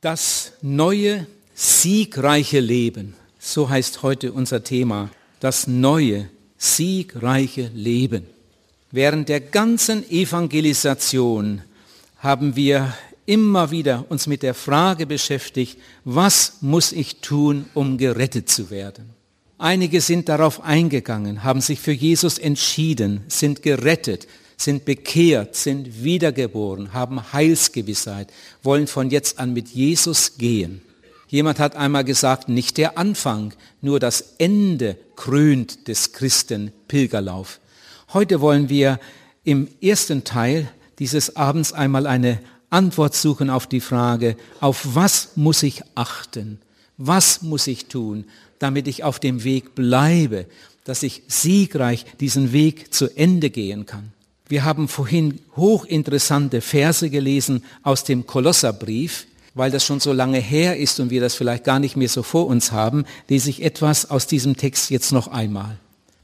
Das neue, siegreiche Leben, so heißt heute unser Thema, das neue, siegreiche Leben. Während der ganzen Evangelisation haben wir immer wieder uns mit der Frage beschäftigt, was muss ich tun, um gerettet zu werden? Einige sind darauf eingegangen, haben sich für Jesus entschieden, sind gerettet, sind bekehrt, sind wiedergeboren, haben Heilsgewissheit, wollen von jetzt an mit Jesus gehen. Jemand hat einmal gesagt, nicht der Anfang, nur das Ende krönt des Christen Pilgerlauf. Heute wollen wir im ersten Teil dieses Abends einmal eine Antwort suchen auf die Frage, auf was muss ich achten? Was muss ich tun, damit ich auf dem Weg bleibe, dass ich siegreich diesen Weg zu Ende gehen kann? Wir haben vorhin hochinteressante Verse gelesen aus dem Kolosserbrief. Weil das schon so lange her ist und wir das vielleicht gar nicht mehr so vor uns haben, lese ich etwas aus diesem Text jetzt noch einmal.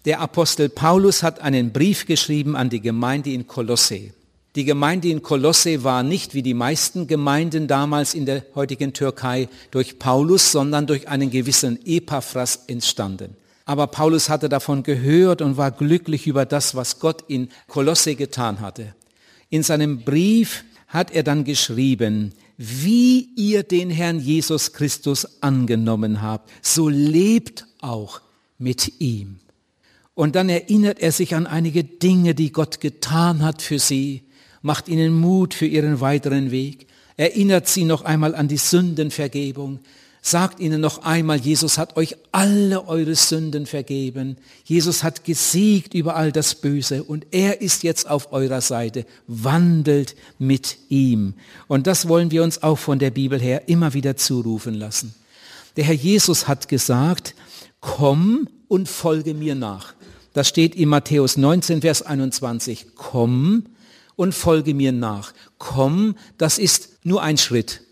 Der Apostel Paulus hat einen Brief geschrieben an die Gemeinde in Kolosse. Die Gemeinde in Kolosse war nicht wie die meisten Gemeinden damals in der heutigen Türkei durch Paulus, sondern durch einen gewissen Epaphras entstanden. Aber Paulus hatte davon gehört und war glücklich über das, was Gott in Kolosse getan hatte. In seinem Brief hat er dann geschrieben, wie ihr den Herrn Jesus Christus angenommen habt, so lebt auch mit ihm. Und dann erinnert er sich an einige Dinge, die Gott getan hat für sie, macht ihnen Mut für ihren weiteren Weg, erinnert sie noch einmal an die Sündenvergebung, sagt ihnen noch einmal, Jesus hat euch alle eure Sünden vergeben. Jesus hat gesiegt über all das Böse und er ist jetzt auf eurer Seite. Wandelt mit ihm. Und das wollen wir uns auch von der Bibel her immer wieder zurufen lassen. Der Herr Jesus hat gesagt, komm und folge mir nach. Das steht in Matthäus 19, Vers 21. Komm und folge mir nach. Komm, das ist nur ein Schritt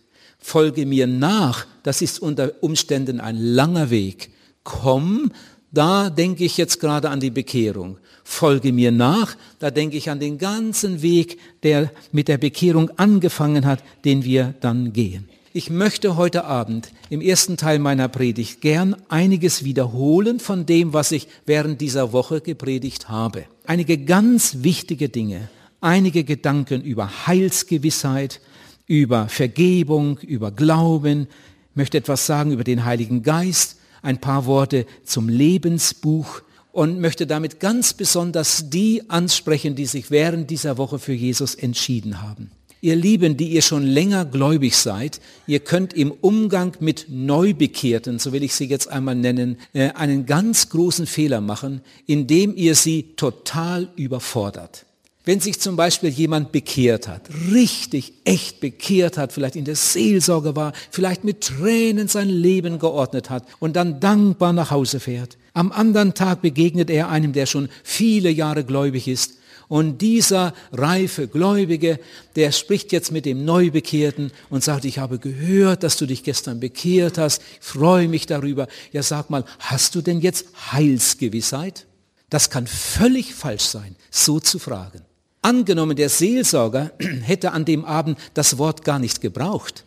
folge mir nach, das ist unter Umständen ein langer Weg. Komm, da denke ich jetzt gerade an die Bekehrung. Folge mir nach, da denke ich an den ganzen Weg, der mit der Bekehrung angefangen hat, den wir dann gehen. Ich möchte heute Abend im ersten Teil meiner Predigt gern einiges wiederholen von dem, was ich während dieser Woche gepredigt habe. Einige ganz wichtige Dinge, einige Gedanken über Heilsgewissheit, über Vergebung, über Glauben, möchte etwas sagen über den Heiligen Geist, ein paar Worte zum Lebensbuch und möchte damit ganz besonders die ansprechen, die sich während dieser Woche für Jesus entschieden haben. Ihr Lieben, die ihr schon länger gläubig seid, ihr könnt im Umgang mit Neubekehrten, so will ich sie jetzt einmal nennen, äh, einen ganz großen Fehler machen, indem ihr sie total überfordert. Wenn sich zum Beispiel jemand bekehrt hat, richtig, echt bekehrt hat, vielleicht in der Seelsorge war, vielleicht mit Tränen sein Leben geordnet hat und dann dankbar nach Hause fährt. Am anderen Tag begegnet er einem, der schon viele Jahre gläubig ist. Und dieser reife Gläubige, der spricht jetzt mit dem Neubekehrten und sagt, ich habe gehört, dass du dich gestern bekehrt hast, ich freue mich darüber. Ja, sag mal, hast du denn jetzt Heilsgewissheit? Das kann völlig falsch sein, so zu fragen. Angenommen, der Seelsorger hätte an dem Abend das Wort gar nicht gebraucht.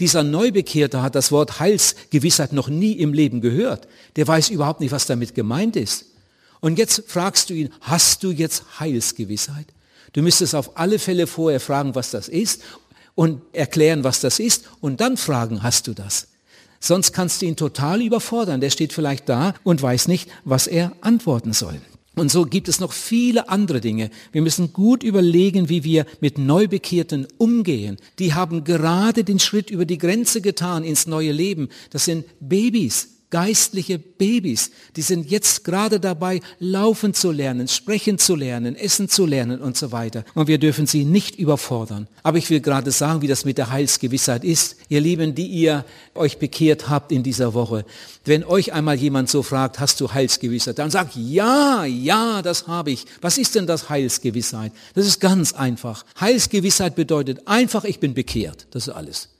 Dieser Neubekehrte hat das Wort Heilsgewissheit noch nie im Leben gehört. Der weiß überhaupt nicht, was damit gemeint ist. Und jetzt fragst du ihn, hast du jetzt Heilsgewissheit? Du müsstest auf alle Fälle vorher fragen, was das ist und erklären, was das ist und dann fragen, hast du das? Sonst kannst du ihn total überfordern. Der steht vielleicht da und weiß nicht, was er antworten soll. Und so gibt es noch viele andere Dinge. Wir müssen gut überlegen, wie wir mit Neubekehrten umgehen. Die haben gerade den Schritt über die Grenze getan ins neue Leben. Das sind Babys geistliche Babys, die sind jetzt gerade dabei, laufen zu lernen, sprechen zu lernen, essen zu lernen und so weiter. Und wir dürfen sie nicht überfordern. Aber ich will gerade sagen, wie das mit der Heilsgewissheit ist. Ihr Lieben, die ihr euch bekehrt habt in dieser Woche, wenn euch einmal jemand so fragt, hast du Heilsgewissheit, dann sagt, ja, ja, das habe ich. Was ist denn das Heilsgewissheit? Das ist ganz einfach. Heilsgewissheit bedeutet einfach, ich bin bekehrt. Das ist alles.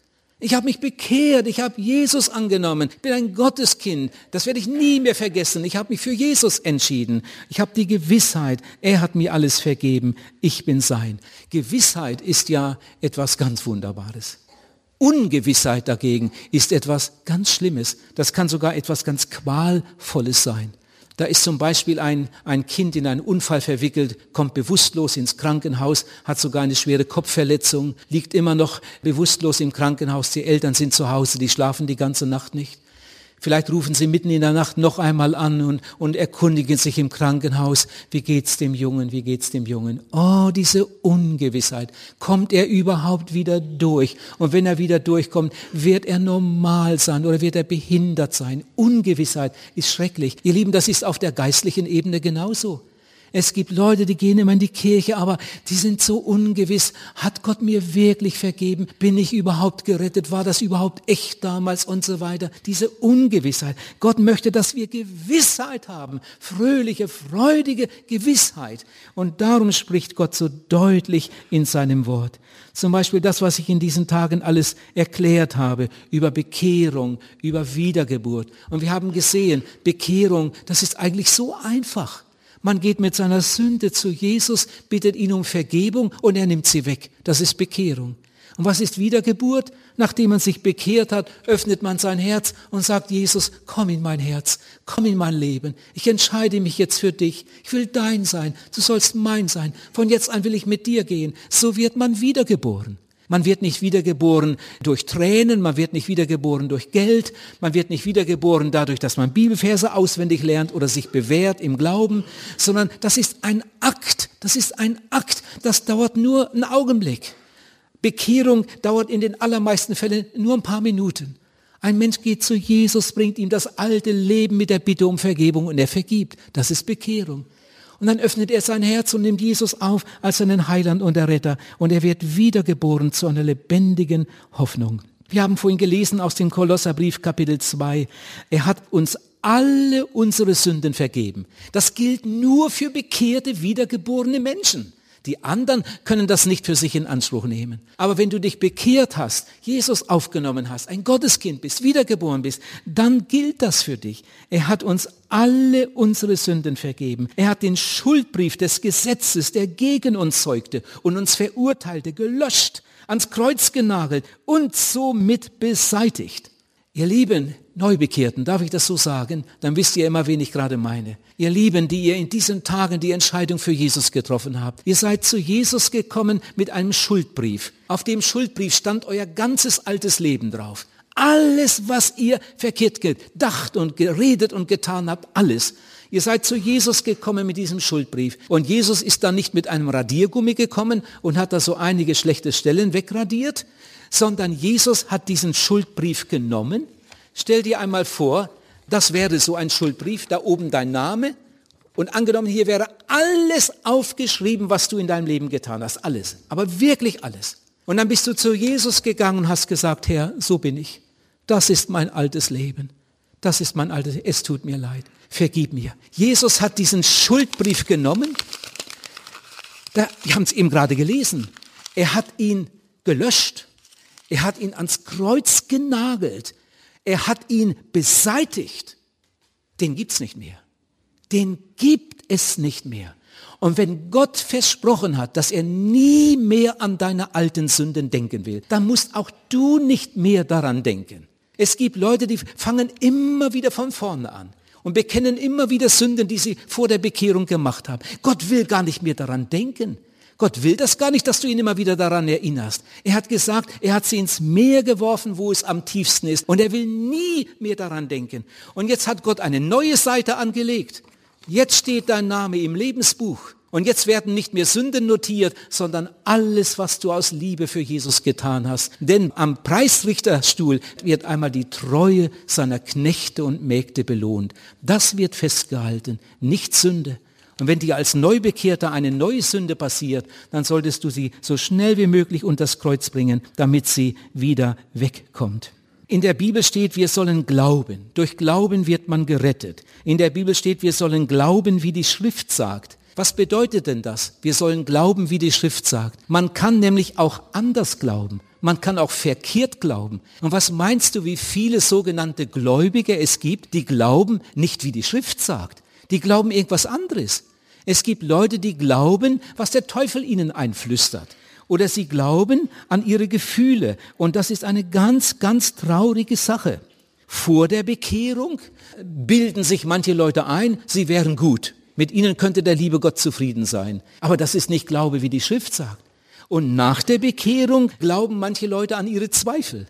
Ich habe mich bekehrt, ich habe Jesus angenommen, bin ein Gotteskind. Das werde ich nie mehr vergessen. Ich habe mich für Jesus entschieden. Ich habe die Gewissheit, er hat mir alles vergeben, ich bin sein. Gewissheit ist ja etwas ganz Wunderbares. Ungewissheit dagegen ist etwas ganz Schlimmes. Das kann sogar etwas ganz Qualvolles sein. Da ist zum Beispiel ein, ein Kind in einen Unfall verwickelt, kommt bewusstlos ins Krankenhaus, hat sogar eine schwere Kopfverletzung, liegt immer noch bewusstlos im Krankenhaus. Die Eltern sind zu Hause, die schlafen die ganze Nacht nicht. Vielleicht rufen Sie mitten in der Nacht noch einmal an und, und erkundigen sich im Krankenhaus, wie geht's dem Jungen, wie geht's dem Jungen? Oh, diese Ungewissheit. Kommt er überhaupt wieder durch? Und wenn er wieder durchkommt, wird er normal sein oder wird er behindert sein? Ungewissheit ist schrecklich. Ihr Lieben, das ist auf der geistlichen Ebene genauso. Es gibt Leute, die gehen immer in die Kirche, aber die sind so ungewiss. Hat Gott mir wirklich vergeben? Bin ich überhaupt gerettet? War das überhaupt echt damals und so weiter? Diese Ungewissheit. Gott möchte, dass wir Gewissheit haben. Fröhliche, freudige Gewissheit. Und darum spricht Gott so deutlich in seinem Wort. Zum Beispiel das, was ich in diesen Tagen alles erklärt habe über Bekehrung, über Wiedergeburt. Und wir haben gesehen, Bekehrung, das ist eigentlich so einfach. Man geht mit seiner Sünde zu Jesus, bittet ihn um Vergebung und er nimmt sie weg. Das ist Bekehrung. Und was ist Wiedergeburt? Nachdem man sich bekehrt hat, öffnet man sein Herz und sagt, Jesus, komm in mein Herz, komm in mein Leben. Ich entscheide mich jetzt für dich. Ich will dein sein. Du sollst mein sein. Von jetzt an will ich mit dir gehen. So wird man wiedergeboren. Man wird nicht wiedergeboren durch Tränen, man wird nicht wiedergeboren durch Geld, man wird nicht wiedergeboren dadurch, dass man Bibelverse auswendig lernt oder sich bewährt im Glauben, sondern das ist ein Akt, das ist ein Akt, das dauert nur einen Augenblick. Bekehrung dauert in den allermeisten Fällen nur ein paar Minuten. Ein Mensch geht zu Jesus, bringt ihm das alte Leben mit der Bitte um Vergebung und er vergibt. Das ist Bekehrung. Und dann öffnet er sein Herz und nimmt Jesus auf als seinen Heiland und Erretter. Und er wird wiedergeboren zu einer lebendigen Hoffnung. Wir haben vorhin gelesen aus dem Kolosserbrief Kapitel 2. Er hat uns alle unsere Sünden vergeben. Das gilt nur für bekehrte, wiedergeborene Menschen. Die anderen können das nicht für sich in Anspruch nehmen. Aber wenn du dich bekehrt hast, Jesus aufgenommen hast, ein Gotteskind bist, wiedergeboren bist, dann gilt das für dich. Er hat uns alle unsere Sünden vergeben. Er hat den Schuldbrief des Gesetzes, der gegen uns zeugte und uns verurteilte, gelöscht, ans Kreuz genagelt und somit beseitigt. Ihr Lieben, Neubekehrten, darf ich das so sagen? Dann wisst ihr immer, wen ich gerade meine. Ihr Lieben, die ihr in diesen Tagen die Entscheidung für Jesus getroffen habt. Ihr seid zu Jesus gekommen mit einem Schuldbrief. Auf dem Schuldbrief stand euer ganzes altes Leben drauf. Alles, was ihr verkehrt gedacht und geredet und getan habt, alles. Ihr seid zu Jesus gekommen mit diesem Schuldbrief. Und Jesus ist dann nicht mit einem Radiergummi gekommen und hat da so einige schlechte Stellen wegradiert, sondern Jesus hat diesen Schuldbrief genommen. Stell dir einmal vor, das wäre so ein Schuldbrief, da oben dein Name und angenommen, hier wäre alles aufgeschrieben, was du in deinem Leben getan hast, alles, aber wirklich alles. Und dann bist du zu Jesus gegangen und hast gesagt, Herr, so bin ich. Das ist mein altes Leben. Das ist mein altes, es tut mir leid. Vergib mir. Jesus hat diesen Schuldbrief genommen. Da, wir haben es eben gerade gelesen. Er hat ihn gelöscht. Er hat ihn ans Kreuz genagelt. Er hat ihn beseitigt. Den gibt's nicht mehr. Den gibt es nicht mehr. Und wenn Gott versprochen hat, dass er nie mehr an deine alten Sünden denken will, dann musst auch du nicht mehr daran denken. Es gibt Leute, die fangen immer wieder von vorne an und bekennen immer wieder Sünden, die sie vor der Bekehrung gemacht haben. Gott will gar nicht mehr daran denken. Gott will das gar nicht, dass du ihn immer wieder daran erinnerst. Er hat gesagt, er hat sie ins Meer geworfen, wo es am tiefsten ist. Und er will nie mehr daran denken. Und jetzt hat Gott eine neue Seite angelegt. Jetzt steht dein Name im Lebensbuch. Und jetzt werden nicht mehr Sünden notiert, sondern alles, was du aus Liebe für Jesus getan hast. Denn am Preisrichterstuhl wird einmal die Treue seiner Knechte und Mägde belohnt. Das wird festgehalten, nicht Sünde. Und wenn dir als Neubekehrter eine neue Sünde passiert, dann solltest du sie so schnell wie möglich unter das Kreuz bringen, damit sie wieder wegkommt. In der Bibel steht, wir sollen glauben. Durch Glauben wird man gerettet. In der Bibel steht, wir sollen glauben, wie die Schrift sagt. Was bedeutet denn das? Wir sollen glauben, wie die Schrift sagt. Man kann nämlich auch anders glauben. Man kann auch verkehrt glauben. Und was meinst du, wie viele sogenannte Gläubige es gibt, die glauben nicht, wie die Schrift sagt? Die glauben irgendwas anderes. Es gibt Leute, die glauben, was der Teufel ihnen einflüstert. Oder sie glauben an ihre Gefühle. Und das ist eine ganz, ganz traurige Sache. Vor der Bekehrung bilden sich manche Leute ein, sie wären gut. Mit ihnen könnte der liebe Gott zufrieden sein. Aber das ist nicht Glaube, wie die Schrift sagt. Und nach der Bekehrung glauben manche Leute an ihre Zweifel.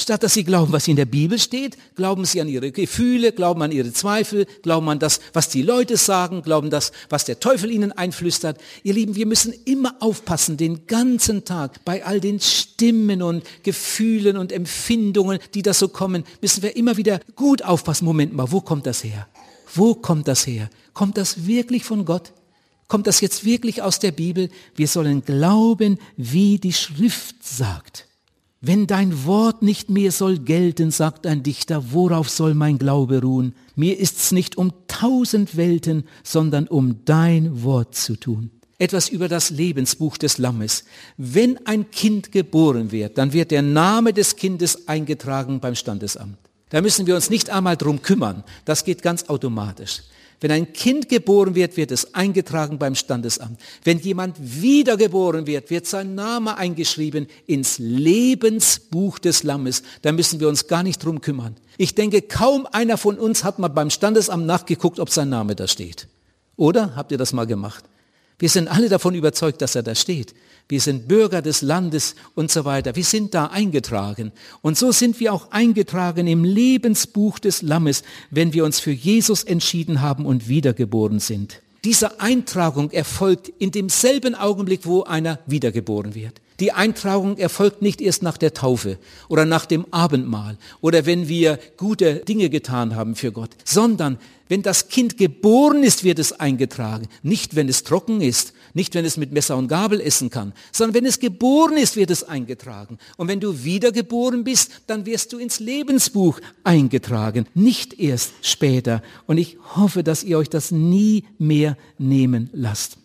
Statt dass sie glauben, was in der Bibel steht, glauben sie an ihre Gefühle, glauben an ihre Zweifel, glauben an das, was die Leute sagen, glauben das, was der Teufel ihnen einflüstert. Ihr Lieben, wir müssen immer aufpassen, den ganzen Tag, bei all den Stimmen und Gefühlen und Empfindungen, die da so kommen, müssen wir immer wieder gut aufpassen. Moment mal, wo kommt das her? Wo kommt das her? Kommt das wirklich von Gott? Kommt das jetzt wirklich aus der Bibel? Wir sollen glauben, wie die Schrift sagt. Wenn dein Wort nicht mehr soll gelten, sagt ein Dichter, worauf soll mein Glaube ruhen? Mir ist's nicht um tausend Welten, sondern um dein Wort zu tun. Etwas über das Lebensbuch des Lammes. Wenn ein Kind geboren wird, dann wird der Name des Kindes eingetragen beim Standesamt. Da müssen wir uns nicht einmal drum kümmern. Das geht ganz automatisch. Wenn ein Kind geboren wird, wird es eingetragen beim Standesamt. Wenn jemand wiedergeboren wird, wird sein Name eingeschrieben ins Lebensbuch des Lammes. Da müssen wir uns gar nicht drum kümmern. Ich denke, kaum einer von uns hat mal beim Standesamt nachgeguckt, ob sein Name da steht. Oder? Habt ihr das mal gemacht? Wir sind alle davon überzeugt, dass er da steht. Wir sind Bürger des Landes und so weiter. Wir sind da eingetragen. Und so sind wir auch eingetragen im Lebensbuch des Lammes, wenn wir uns für Jesus entschieden haben und wiedergeboren sind. Diese Eintragung erfolgt in demselben Augenblick, wo einer wiedergeboren wird. Die Eintragung erfolgt nicht erst nach der Taufe oder nach dem Abendmahl oder wenn wir gute Dinge getan haben für Gott, sondern wenn das Kind geboren ist, wird es eingetragen. Nicht, wenn es trocken ist, nicht, wenn es mit Messer und Gabel essen kann, sondern wenn es geboren ist, wird es eingetragen. Und wenn du wiedergeboren bist, dann wirst du ins Lebensbuch eingetragen, nicht erst später. Und ich hoffe, dass ihr euch das nie mehr nehmen lasst.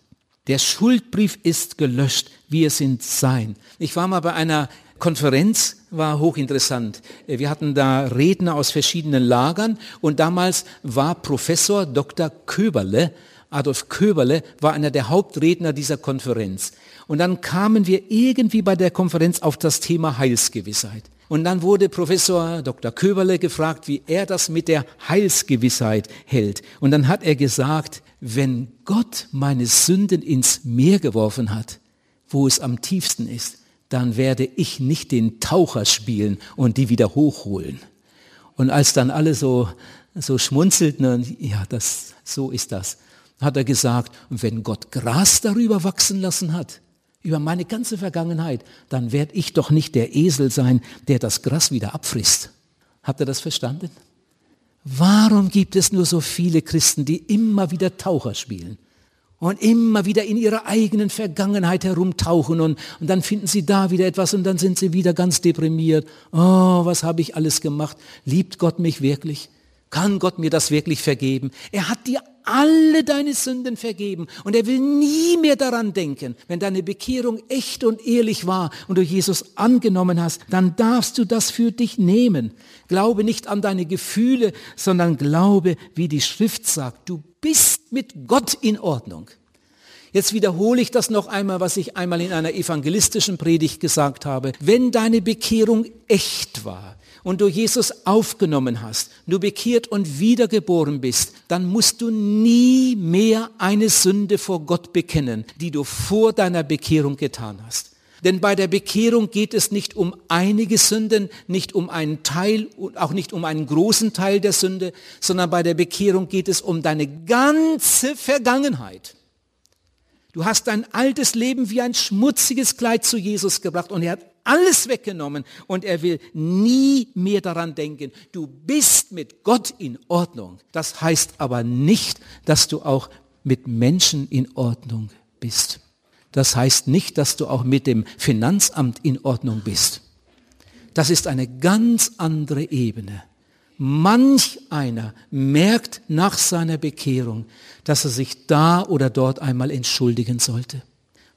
Der Schuldbrief ist gelöscht, wir sind sein. Ich war mal bei einer Konferenz war hochinteressant. Wir hatten da Redner aus verschiedenen Lagern und damals war Professor Dr. Köberle, Adolf Köberle, war einer der Hauptredner dieser Konferenz. Und dann kamen wir irgendwie bei der Konferenz auf das Thema Heilsgewissheit. Und dann wurde Professor Dr. Köberle gefragt, wie er das mit der Heilsgewissheit hält. Und dann hat er gesagt, wenn Gott meine Sünden ins Meer geworfen hat, wo es am tiefsten ist, dann werde ich nicht den Taucher spielen und die wieder hochholen. Und als dann alle so, so schmunzelten, ja, das, so ist das, hat er gesagt, und wenn Gott Gras darüber wachsen lassen hat, über meine ganze Vergangenheit, dann werde ich doch nicht der Esel sein, der das Gras wieder abfrisst. Habt ihr das verstanden? Warum gibt es nur so viele Christen, die immer wieder Taucher spielen? und immer wieder in ihrer eigenen Vergangenheit herumtauchen und, und dann finden sie da wieder etwas und dann sind sie wieder ganz deprimiert. Oh, was habe ich alles gemacht? Liebt Gott mich wirklich? Kann Gott mir das wirklich vergeben? Er hat dir alle deine Sünden vergeben und er will nie mehr daran denken. Wenn deine Bekehrung echt und ehrlich war und du Jesus angenommen hast, dann darfst du das für dich nehmen. Glaube nicht an deine Gefühle, sondern glaube, wie die Schrift sagt, du bist mit Gott in Ordnung. Jetzt wiederhole ich das noch einmal, was ich einmal in einer evangelistischen Predigt gesagt habe. Wenn deine Bekehrung echt war und du Jesus aufgenommen hast, du bekehrt und wiedergeboren bist, dann musst du nie mehr eine Sünde vor Gott bekennen, die du vor deiner Bekehrung getan hast. Denn bei der Bekehrung geht es nicht um einige Sünden, nicht um einen Teil und auch nicht um einen großen Teil der Sünde, sondern bei der Bekehrung geht es um deine ganze Vergangenheit. Du hast dein altes Leben wie ein schmutziges Kleid zu Jesus gebracht und er hat alles weggenommen und er will nie mehr daran denken. Du bist mit Gott in Ordnung. Das heißt aber nicht, dass du auch mit Menschen in Ordnung bist. Das heißt nicht, dass du auch mit dem Finanzamt in Ordnung bist. Das ist eine ganz andere Ebene. Manch einer merkt nach seiner Bekehrung, dass er sich da oder dort einmal entschuldigen sollte.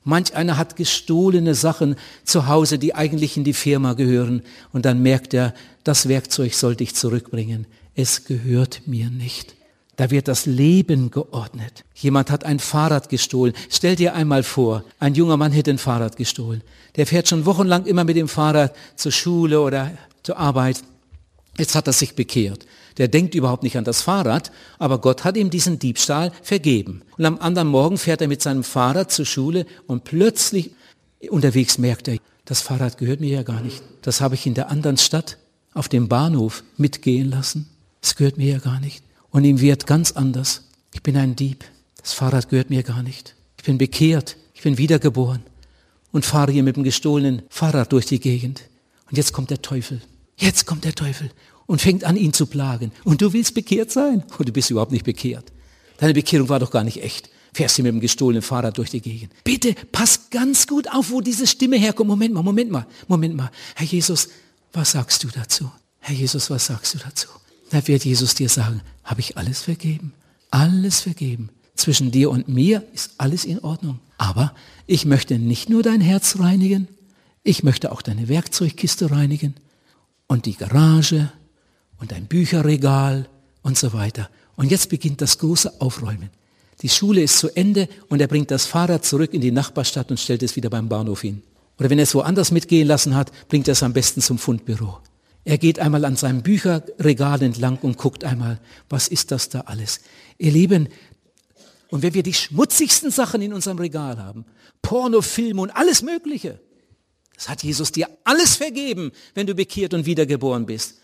Manch einer hat gestohlene Sachen zu Hause, die eigentlich in die Firma gehören, und dann merkt er, das Werkzeug sollte ich zurückbringen. Es gehört mir nicht. Da wird das Leben geordnet. Jemand hat ein Fahrrad gestohlen. Stell dir einmal vor, ein junger Mann hätte ein Fahrrad gestohlen. Der fährt schon wochenlang immer mit dem Fahrrad zur Schule oder zur Arbeit. Jetzt hat er sich bekehrt. Der denkt überhaupt nicht an das Fahrrad, aber Gott hat ihm diesen Diebstahl vergeben. Und am anderen Morgen fährt er mit seinem Fahrrad zur Schule und plötzlich unterwegs merkt er, das Fahrrad gehört mir ja gar nicht. Das habe ich in der anderen Stadt auf dem Bahnhof mitgehen lassen. Es gehört mir ja gar nicht. Und ihm wird ganz anders. Ich bin ein Dieb. Das Fahrrad gehört mir gar nicht. Ich bin bekehrt. Ich bin wiedergeboren und fahre hier mit dem gestohlenen Fahrrad durch die Gegend. Und jetzt kommt der Teufel. Jetzt kommt der Teufel und fängt an, ihn zu plagen. Und du willst bekehrt sein? Und du bist überhaupt nicht bekehrt. Deine Bekehrung war doch gar nicht echt. Fährst du mit dem gestohlenen Fahrrad durch die Gegend. Bitte, pass ganz gut auf, wo diese Stimme herkommt. Moment mal, Moment mal, Moment mal. Herr Jesus, was sagst du dazu? Herr Jesus, was sagst du dazu? Da wird Jesus dir sagen, habe ich alles vergeben? Alles vergeben. Zwischen dir und mir ist alles in Ordnung. Aber ich möchte nicht nur dein Herz reinigen, ich möchte auch deine Werkzeugkiste reinigen und die Garage und dein Bücherregal und so weiter. Und jetzt beginnt das große Aufräumen. Die Schule ist zu Ende und er bringt das Fahrrad zurück in die Nachbarstadt und stellt es wieder beim Bahnhof hin. Oder wenn er es woanders mitgehen lassen hat, bringt er es am besten zum Fundbüro. Er geht einmal an seinem Bücherregal entlang und guckt einmal, was ist das da alles? Ihr Lieben, und wenn wir die schmutzigsten Sachen in unserem Regal haben, Pornofilme und alles Mögliche, das hat Jesus dir alles vergeben, wenn du bekehrt und wiedergeboren bist.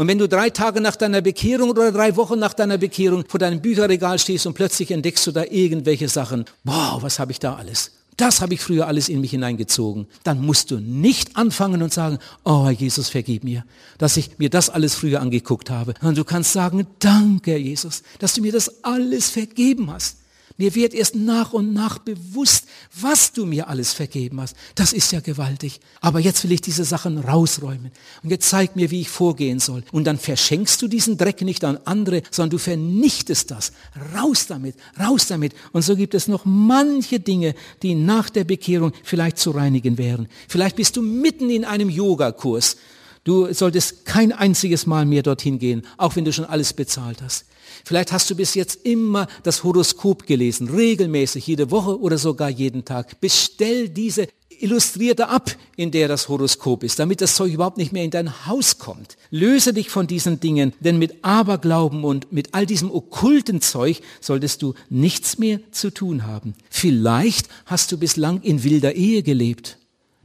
Und wenn du drei Tage nach deiner Bekehrung oder drei Wochen nach deiner Bekehrung vor deinem Bücherregal stehst und plötzlich entdeckst du da irgendwelche Sachen, wow, was habe ich da alles? Das habe ich früher alles in mich hineingezogen. Dann musst du nicht anfangen und sagen, oh Jesus, vergib mir, dass ich mir das alles früher angeguckt habe. Und du kannst sagen, danke Jesus, dass du mir das alles vergeben hast. Mir wird erst nach und nach bewusst, was du mir alles vergeben hast. Das ist ja gewaltig. Aber jetzt will ich diese Sachen rausräumen. Und jetzt zeig mir, wie ich vorgehen soll. Und dann verschenkst du diesen Dreck nicht an andere, sondern du vernichtest das. Raus damit, raus damit. Und so gibt es noch manche Dinge, die nach der Bekehrung vielleicht zu reinigen wären. Vielleicht bist du mitten in einem Yogakurs. Du solltest kein einziges Mal mehr dorthin gehen, auch wenn du schon alles bezahlt hast. Vielleicht hast du bis jetzt immer das Horoskop gelesen, regelmäßig, jede Woche oder sogar jeden Tag. Bestell diese Illustrierte ab, in der das Horoskop ist, damit das Zeug überhaupt nicht mehr in dein Haus kommt. Löse dich von diesen Dingen, denn mit Aberglauben und mit all diesem okkulten Zeug solltest du nichts mehr zu tun haben. Vielleicht hast du bislang in wilder Ehe gelebt.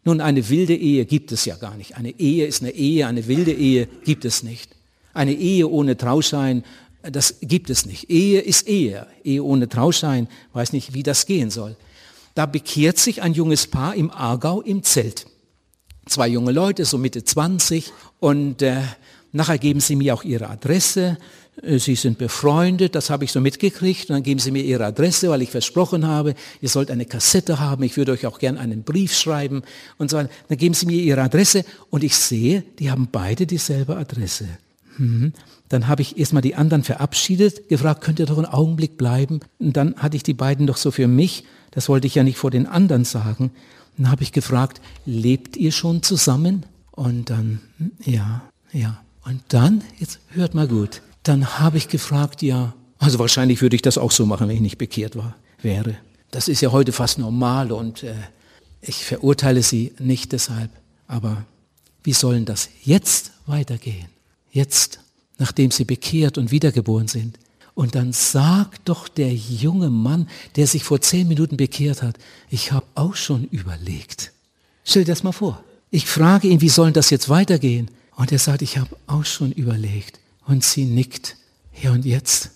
Nun, eine wilde Ehe gibt es ja gar nicht. Eine Ehe ist eine Ehe, eine wilde Ehe gibt es nicht. Eine Ehe ohne Trauschein das gibt es nicht. Ehe ist Ehe. Ehe ohne Trauschein, weiß nicht, wie das gehen soll. Da bekehrt sich ein junges Paar im Aargau im Zelt. Zwei junge Leute, so Mitte 20, und äh, nachher geben sie mir auch ihre Adresse. Äh, sie sind befreundet, das habe ich so mitgekriegt. Und dann geben Sie mir Ihre Adresse, weil ich versprochen habe, ihr sollt eine Kassette haben. Ich würde euch auch gern einen Brief schreiben und so. Dann geben Sie mir Ihre Adresse und ich sehe, die haben beide dieselbe Adresse. Mhm. Dann habe ich erstmal die anderen verabschiedet, gefragt, könnt ihr doch einen Augenblick bleiben? Und dann hatte ich die beiden doch so für mich, das wollte ich ja nicht vor den anderen sagen. Dann habe ich gefragt, lebt ihr schon zusammen? Und dann, ja, ja. Und dann, jetzt hört mal gut, dann habe ich gefragt, ja, also wahrscheinlich würde ich das auch so machen, wenn ich nicht bekehrt war, wäre. Das ist ja heute fast normal und äh, ich verurteile sie nicht deshalb. Aber wie sollen das jetzt weitergehen? Jetzt, nachdem sie bekehrt und wiedergeboren sind. Und dann sagt doch der junge Mann, der sich vor zehn Minuten bekehrt hat, ich habe auch schon überlegt. Stell dir das mal vor. Ich frage ihn, wie soll das jetzt weitergehen? Und er sagt, ich habe auch schon überlegt. Und sie nickt. Ja, und jetzt?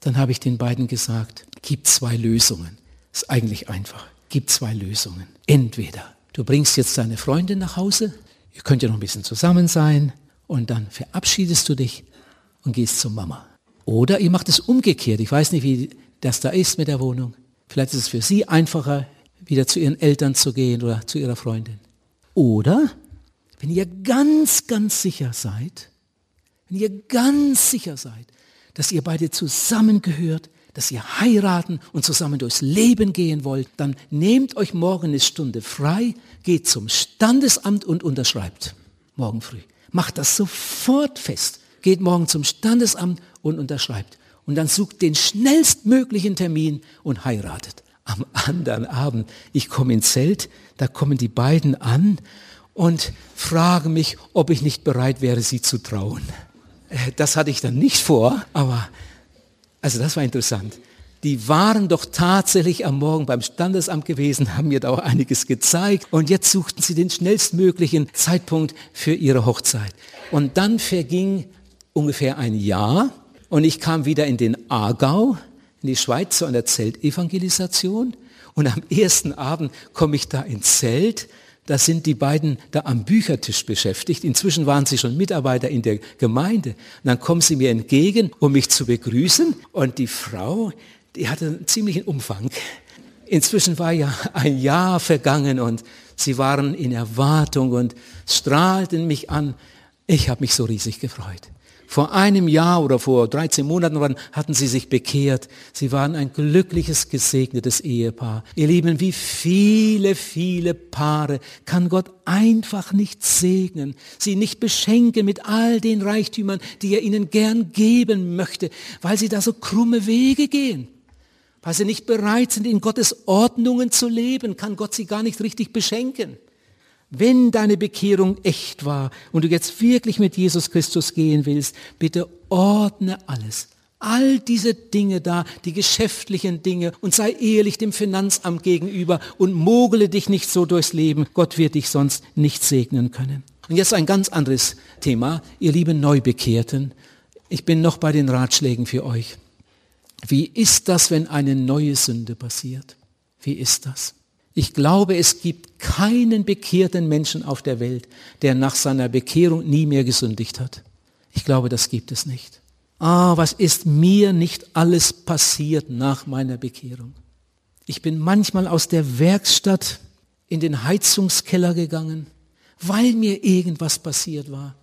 Dann habe ich den beiden gesagt, gibt zwei Lösungen. Ist eigentlich einfach. Gibt zwei Lösungen. Entweder du bringst jetzt deine Freundin nach Hause, ihr könnt ja noch ein bisschen zusammen sein, und dann verabschiedest du dich und gehst zur Mama. Oder ihr macht es umgekehrt. Ich weiß nicht, wie das da ist mit der Wohnung. Vielleicht ist es für sie einfacher, wieder zu ihren Eltern zu gehen oder zu ihrer Freundin. Oder, wenn ihr ganz, ganz sicher seid, wenn ihr ganz sicher seid, dass ihr beide zusammengehört, dass ihr heiraten und zusammen durchs Leben gehen wollt, dann nehmt euch morgen eine Stunde frei, geht zum Standesamt und unterschreibt. Morgen früh. Macht das sofort fest. Geht morgen zum Standesamt und unterschreibt. und dann sucht den schnellstmöglichen Termin und heiratet. Am anderen Abend, ich komme ins Zelt, da kommen die beiden an und fragen mich, ob ich nicht bereit wäre, sie zu trauen. Äh, das hatte ich dann nicht vor, aber also das war interessant. Die waren doch tatsächlich am Morgen beim Standesamt gewesen, haben mir da auch einiges gezeigt und jetzt suchten sie den schnellstmöglichen Zeitpunkt für ihre Hochzeit. Und dann verging ungefähr ein Jahr und ich kam wieder in den Aargau, in die Schweiz zu einer Zeltevangelisation und am ersten Abend komme ich da ins Zelt da sind die beiden da am Büchertisch beschäftigt. Inzwischen waren sie schon Mitarbeiter in der Gemeinde. Und dann kommen sie mir entgegen, um mich zu begrüßen. Und die Frau, die hatte einen ziemlichen Umfang. Inzwischen war ja ein Jahr vergangen und sie waren in Erwartung und strahlten mich an. Ich habe mich so riesig gefreut. Vor einem Jahr oder vor 13 Monaten hatten sie sich bekehrt. Sie waren ein glückliches, gesegnetes Ehepaar. Ihr Lieben, wie viele, viele Paare kann Gott einfach nicht segnen, sie nicht beschenken mit all den Reichtümern, die er ihnen gern geben möchte, weil sie da so krumme Wege gehen. Weil sie nicht bereit sind, in Gottes Ordnungen zu leben, kann Gott sie gar nicht richtig beschenken. Wenn deine Bekehrung echt war und du jetzt wirklich mit Jesus Christus gehen willst, bitte ordne alles. All diese Dinge da, die geschäftlichen Dinge und sei ehrlich dem Finanzamt gegenüber und mogele dich nicht so durchs Leben. Gott wird dich sonst nicht segnen können. Und jetzt ein ganz anderes Thema, ihr lieben Neubekehrten. Ich bin noch bei den Ratschlägen für euch. Wie ist das, wenn eine neue Sünde passiert? Wie ist das? Ich glaube, es gibt keinen bekehrten Menschen auf der Welt, der nach seiner Bekehrung nie mehr gesündigt hat. Ich glaube, das gibt es nicht. Ah, was ist mir nicht alles passiert nach meiner Bekehrung? Ich bin manchmal aus der Werkstatt in den Heizungskeller gegangen, weil mir irgendwas passiert war.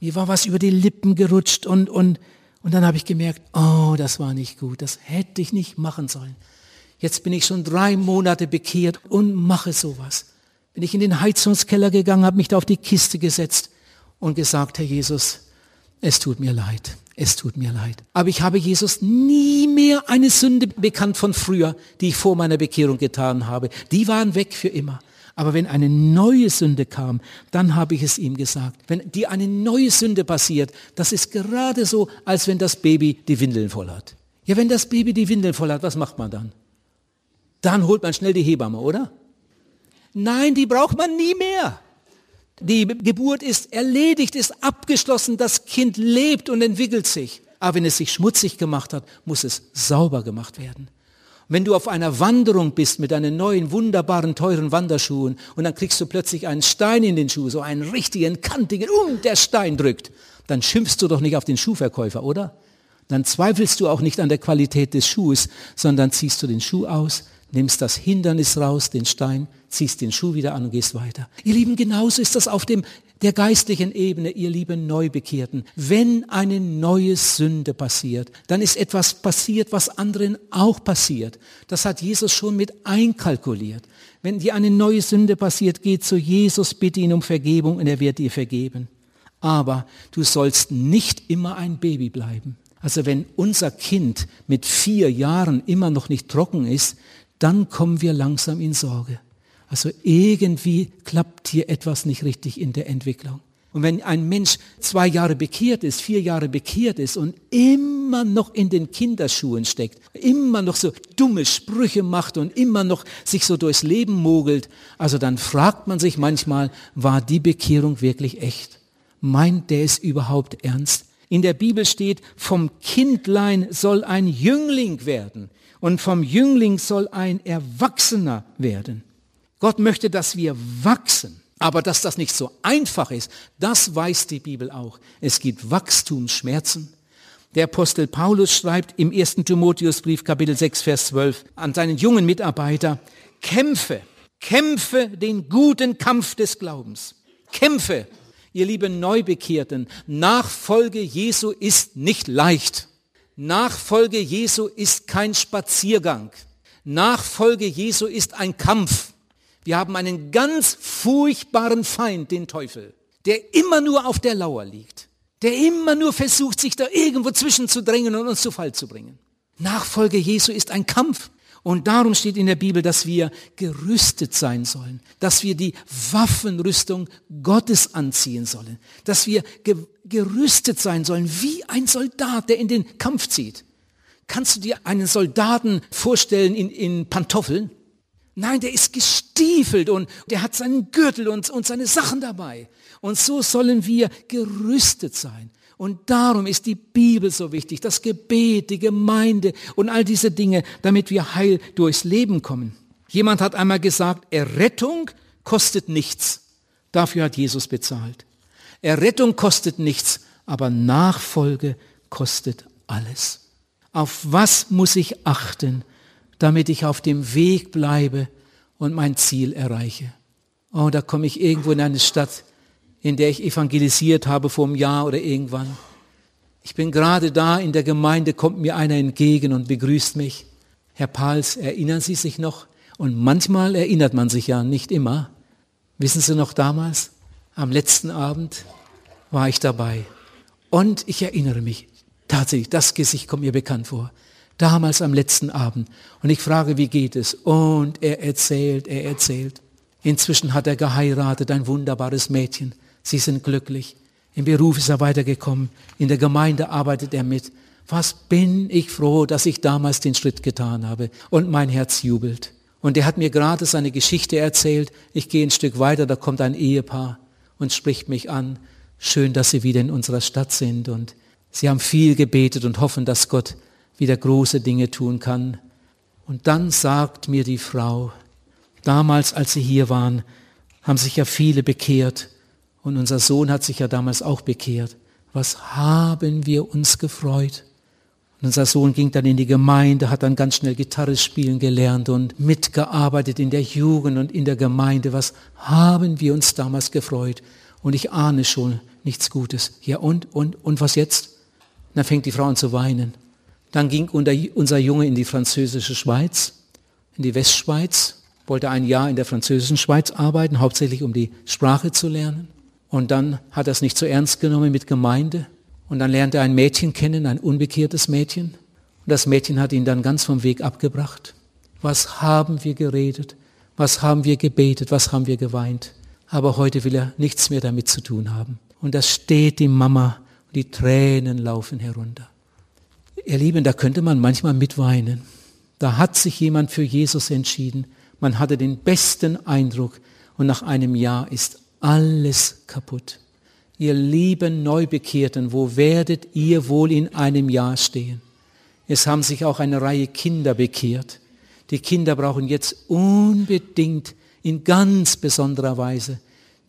Mir war was über die Lippen gerutscht und, und, und dann habe ich gemerkt, oh, das war nicht gut, das hätte ich nicht machen sollen. Jetzt bin ich schon drei Monate bekehrt und mache sowas. Bin ich in den Heizungskeller gegangen, habe mich da auf die Kiste gesetzt und gesagt, Herr Jesus, es tut mir leid, es tut mir leid. Aber ich habe Jesus nie mehr eine Sünde bekannt von früher, die ich vor meiner Bekehrung getan habe. Die waren weg für immer. Aber wenn eine neue Sünde kam, dann habe ich es ihm gesagt. Wenn dir eine neue Sünde passiert, das ist gerade so, als wenn das Baby die Windeln voll hat. Ja, wenn das Baby die Windeln voll hat, was macht man dann? Dann holt man schnell die Hebamme, oder? Nein, die braucht man nie mehr. Die Geburt ist erledigt, ist abgeschlossen, das Kind lebt und entwickelt sich. Aber wenn es sich schmutzig gemacht hat, muss es sauber gemacht werden. Wenn du auf einer Wanderung bist mit deinen neuen, wunderbaren, teuren Wanderschuhen und dann kriegst du plötzlich einen Stein in den Schuh, so einen richtigen, kantigen, und der Stein drückt, dann schimpfst du doch nicht auf den Schuhverkäufer, oder? Dann zweifelst du auch nicht an der Qualität des Schuhs, sondern ziehst du den Schuh aus, nimmst das Hindernis raus, den Stein, ziehst den Schuh wieder an und gehst weiter. Ihr Lieben, genauso ist das auf dem, der geistlichen Ebene, ihr lieben Neubekehrten. Wenn eine neue Sünde passiert, dann ist etwas passiert, was anderen auch passiert. Das hat Jesus schon mit einkalkuliert. Wenn dir eine neue Sünde passiert, geh zu Jesus, bitte ihn um Vergebung und er wird dir vergeben. Aber du sollst nicht immer ein Baby bleiben. Also wenn unser Kind mit vier Jahren immer noch nicht trocken ist, dann kommen wir langsam in Sorge. Also irgendwie klappt hier etwas nicht richtig in der Entwicklung. Und wenn ein Mensch zwei Jahre bekehrt ist, vier Jahre bekehrt ist und immer noch in den Kinderschuhen steckt, immer noch so dumme Sprüche macht und immer noch sich so durchs Leben mogelt, also dann fragt man sich manchmal, war die Bekehrung wirklich echt? Meint der es überhaupt ernst? In der Bibel steht, vom Kindlein soll ein Jüngling werden und vom Jüngling soll ein Erwachsener werden. Gott möchte, dass wir wachsen. Aber dass das nicht so einfach ist, das weiß die Bibel auch. Es gibt Wachstumsschmerzen. Der Apostel Paulus schreibt im 1. Timotheusbrief Kapitel 6, Vers 12 an seinen jungen Mitarbeiter, kämpfe, kämpfe den guten Kampf des Glaubens. Kämpfe, ihr lieben Neubekehrten, Nachfolge Jesu ist nicht leicht. Nachfolge Jesu ist kein Spaziergang. Nachfolge Jesu ist ein Kampf. Wir haben einen ganz furchtbaren Feind, den Teufel, der immer nur auf der Lauer liegt, der immer nur versucht, sich da irgendwo zwischenzudrängen und uns zu Fall zu bringen. Nachfolge Jesu ist ein Kampf. Und darum steht in der Bibel, dass wir gerüstet sein sollen, dass wir die Waffenrüstung Gottes anziehen sollen, dass wir ge gerüstet sein sollen wie ein Soldat, der in den Kampf zieht. Kannst du dir einen Soldaten vorstellen in, in Pantoffeln? Nein, der ist gestiefelt und der hat seinen Gürtel und, und seine Sachen dabei. Und so sollen wir gerüstet sein. Und darum ist die Bibel so wichtig, das Gebet, die Gemeinde und all diese Dinge, damit wir heil durchs Leben kommen. Jemand hat einmal gesagt, Errettung kostet nichts. Dafür hat Jesus bezahlt. Errettung kostet nichts, aber Nachfolge kostet alles. Auf was muss ich achten, damit ich auf dem Weg bleibe und mein Ziel erreiche? Oh, da komme ich irgendwo in eine Stadt, in der ich evangelisiert habe vor einem Jahr oder irgendwann. Ich bin gerade da in der Gemeinde, kommt mir einer entgegen und begrüßt mich. Herr Pals, erinnern Sie sich noch? Und manchmal erinnert man sich ja, nicht immer. Wissen Sie noch damals? Am letzten Abend war ich dabei. Und ich erinnere mich, tatsächlich, das Gesicht kommt mir bekannt vor. Damals am letzten Abend. Und ich frage, wie geht es? Und er erzählt, er erzählt. Inzwischen hat er geheiratet, ein wunderbares Mädchen. Sie sind glücklich. Im Beruf ist er weitergekommen. In der Gemeinde arbeitet er mit. Was bin ich froh, dass ich damals den Schritt getan habe. Und mein Herz jubelt. Und er hat mir gerade seine Geschichte erzählt. Ich gehe ein Stück weiter, da kommt ein Ehepaar und spricht mich an. Schön, dass Sie wieder in unserer Stadt sind. Und Sie haben viel gebetet und hoffen, dass Gott wieder große Dinge tun kann. Und dann sagt mir die Frau, damals, als Sie hier waren, haben sich ja viele bekehrt. Und unser Sohn hat sich ja damals auch bekehrt. Was haben wir uns gefreut? Und unser Sohn ging dann in die Gemeinde, hat dann ganz schnell Gitarre spielen gelernt und mitgearbeitet in der Jugend und in der Gemeinde. Was haben wir uns damals gefreut? Und ich ahne schon nichts Gutes. Ja und, und, und was jetzt? dann fängt die Frau an zu weinen. Dann ging unser Junge in die französische Schweiz, in die Westschweiz, wollte ein Jahr in der französischen Schweiz arbeiten, hauptsächlich um die Sprache zu lernen. Und dann hat er es nicht so ernst genommen mit Gemeinde. Und dann lernte er ein Mädchen kennen, ein unbekehrtes Mädchen. Und das Mädchen hat ihn dann ganz vom Weg abgebracht. Was haben wir geredet? Was haben wir gebetet? Was haben wir geweint? Aber heute will er nichts mehr damit zu tun haben. Und das steht die Mama und die Tränen laufen herunter. Ihr Lieben, da könnte man manchmal mitweinen. Da hat sich jemand für Jesus entschieden. Man hatte den besten Eindruck und nach einem Jahr ist alles kaputt. Ihr lieben Neubekehrten, wo werdet ihr wohl in einem Jahr stehen? Es haben sich auch eine Reihe Kinder bekehrt. Die Kinder brauchen jetzt unbedingt in ganz besonderer Weise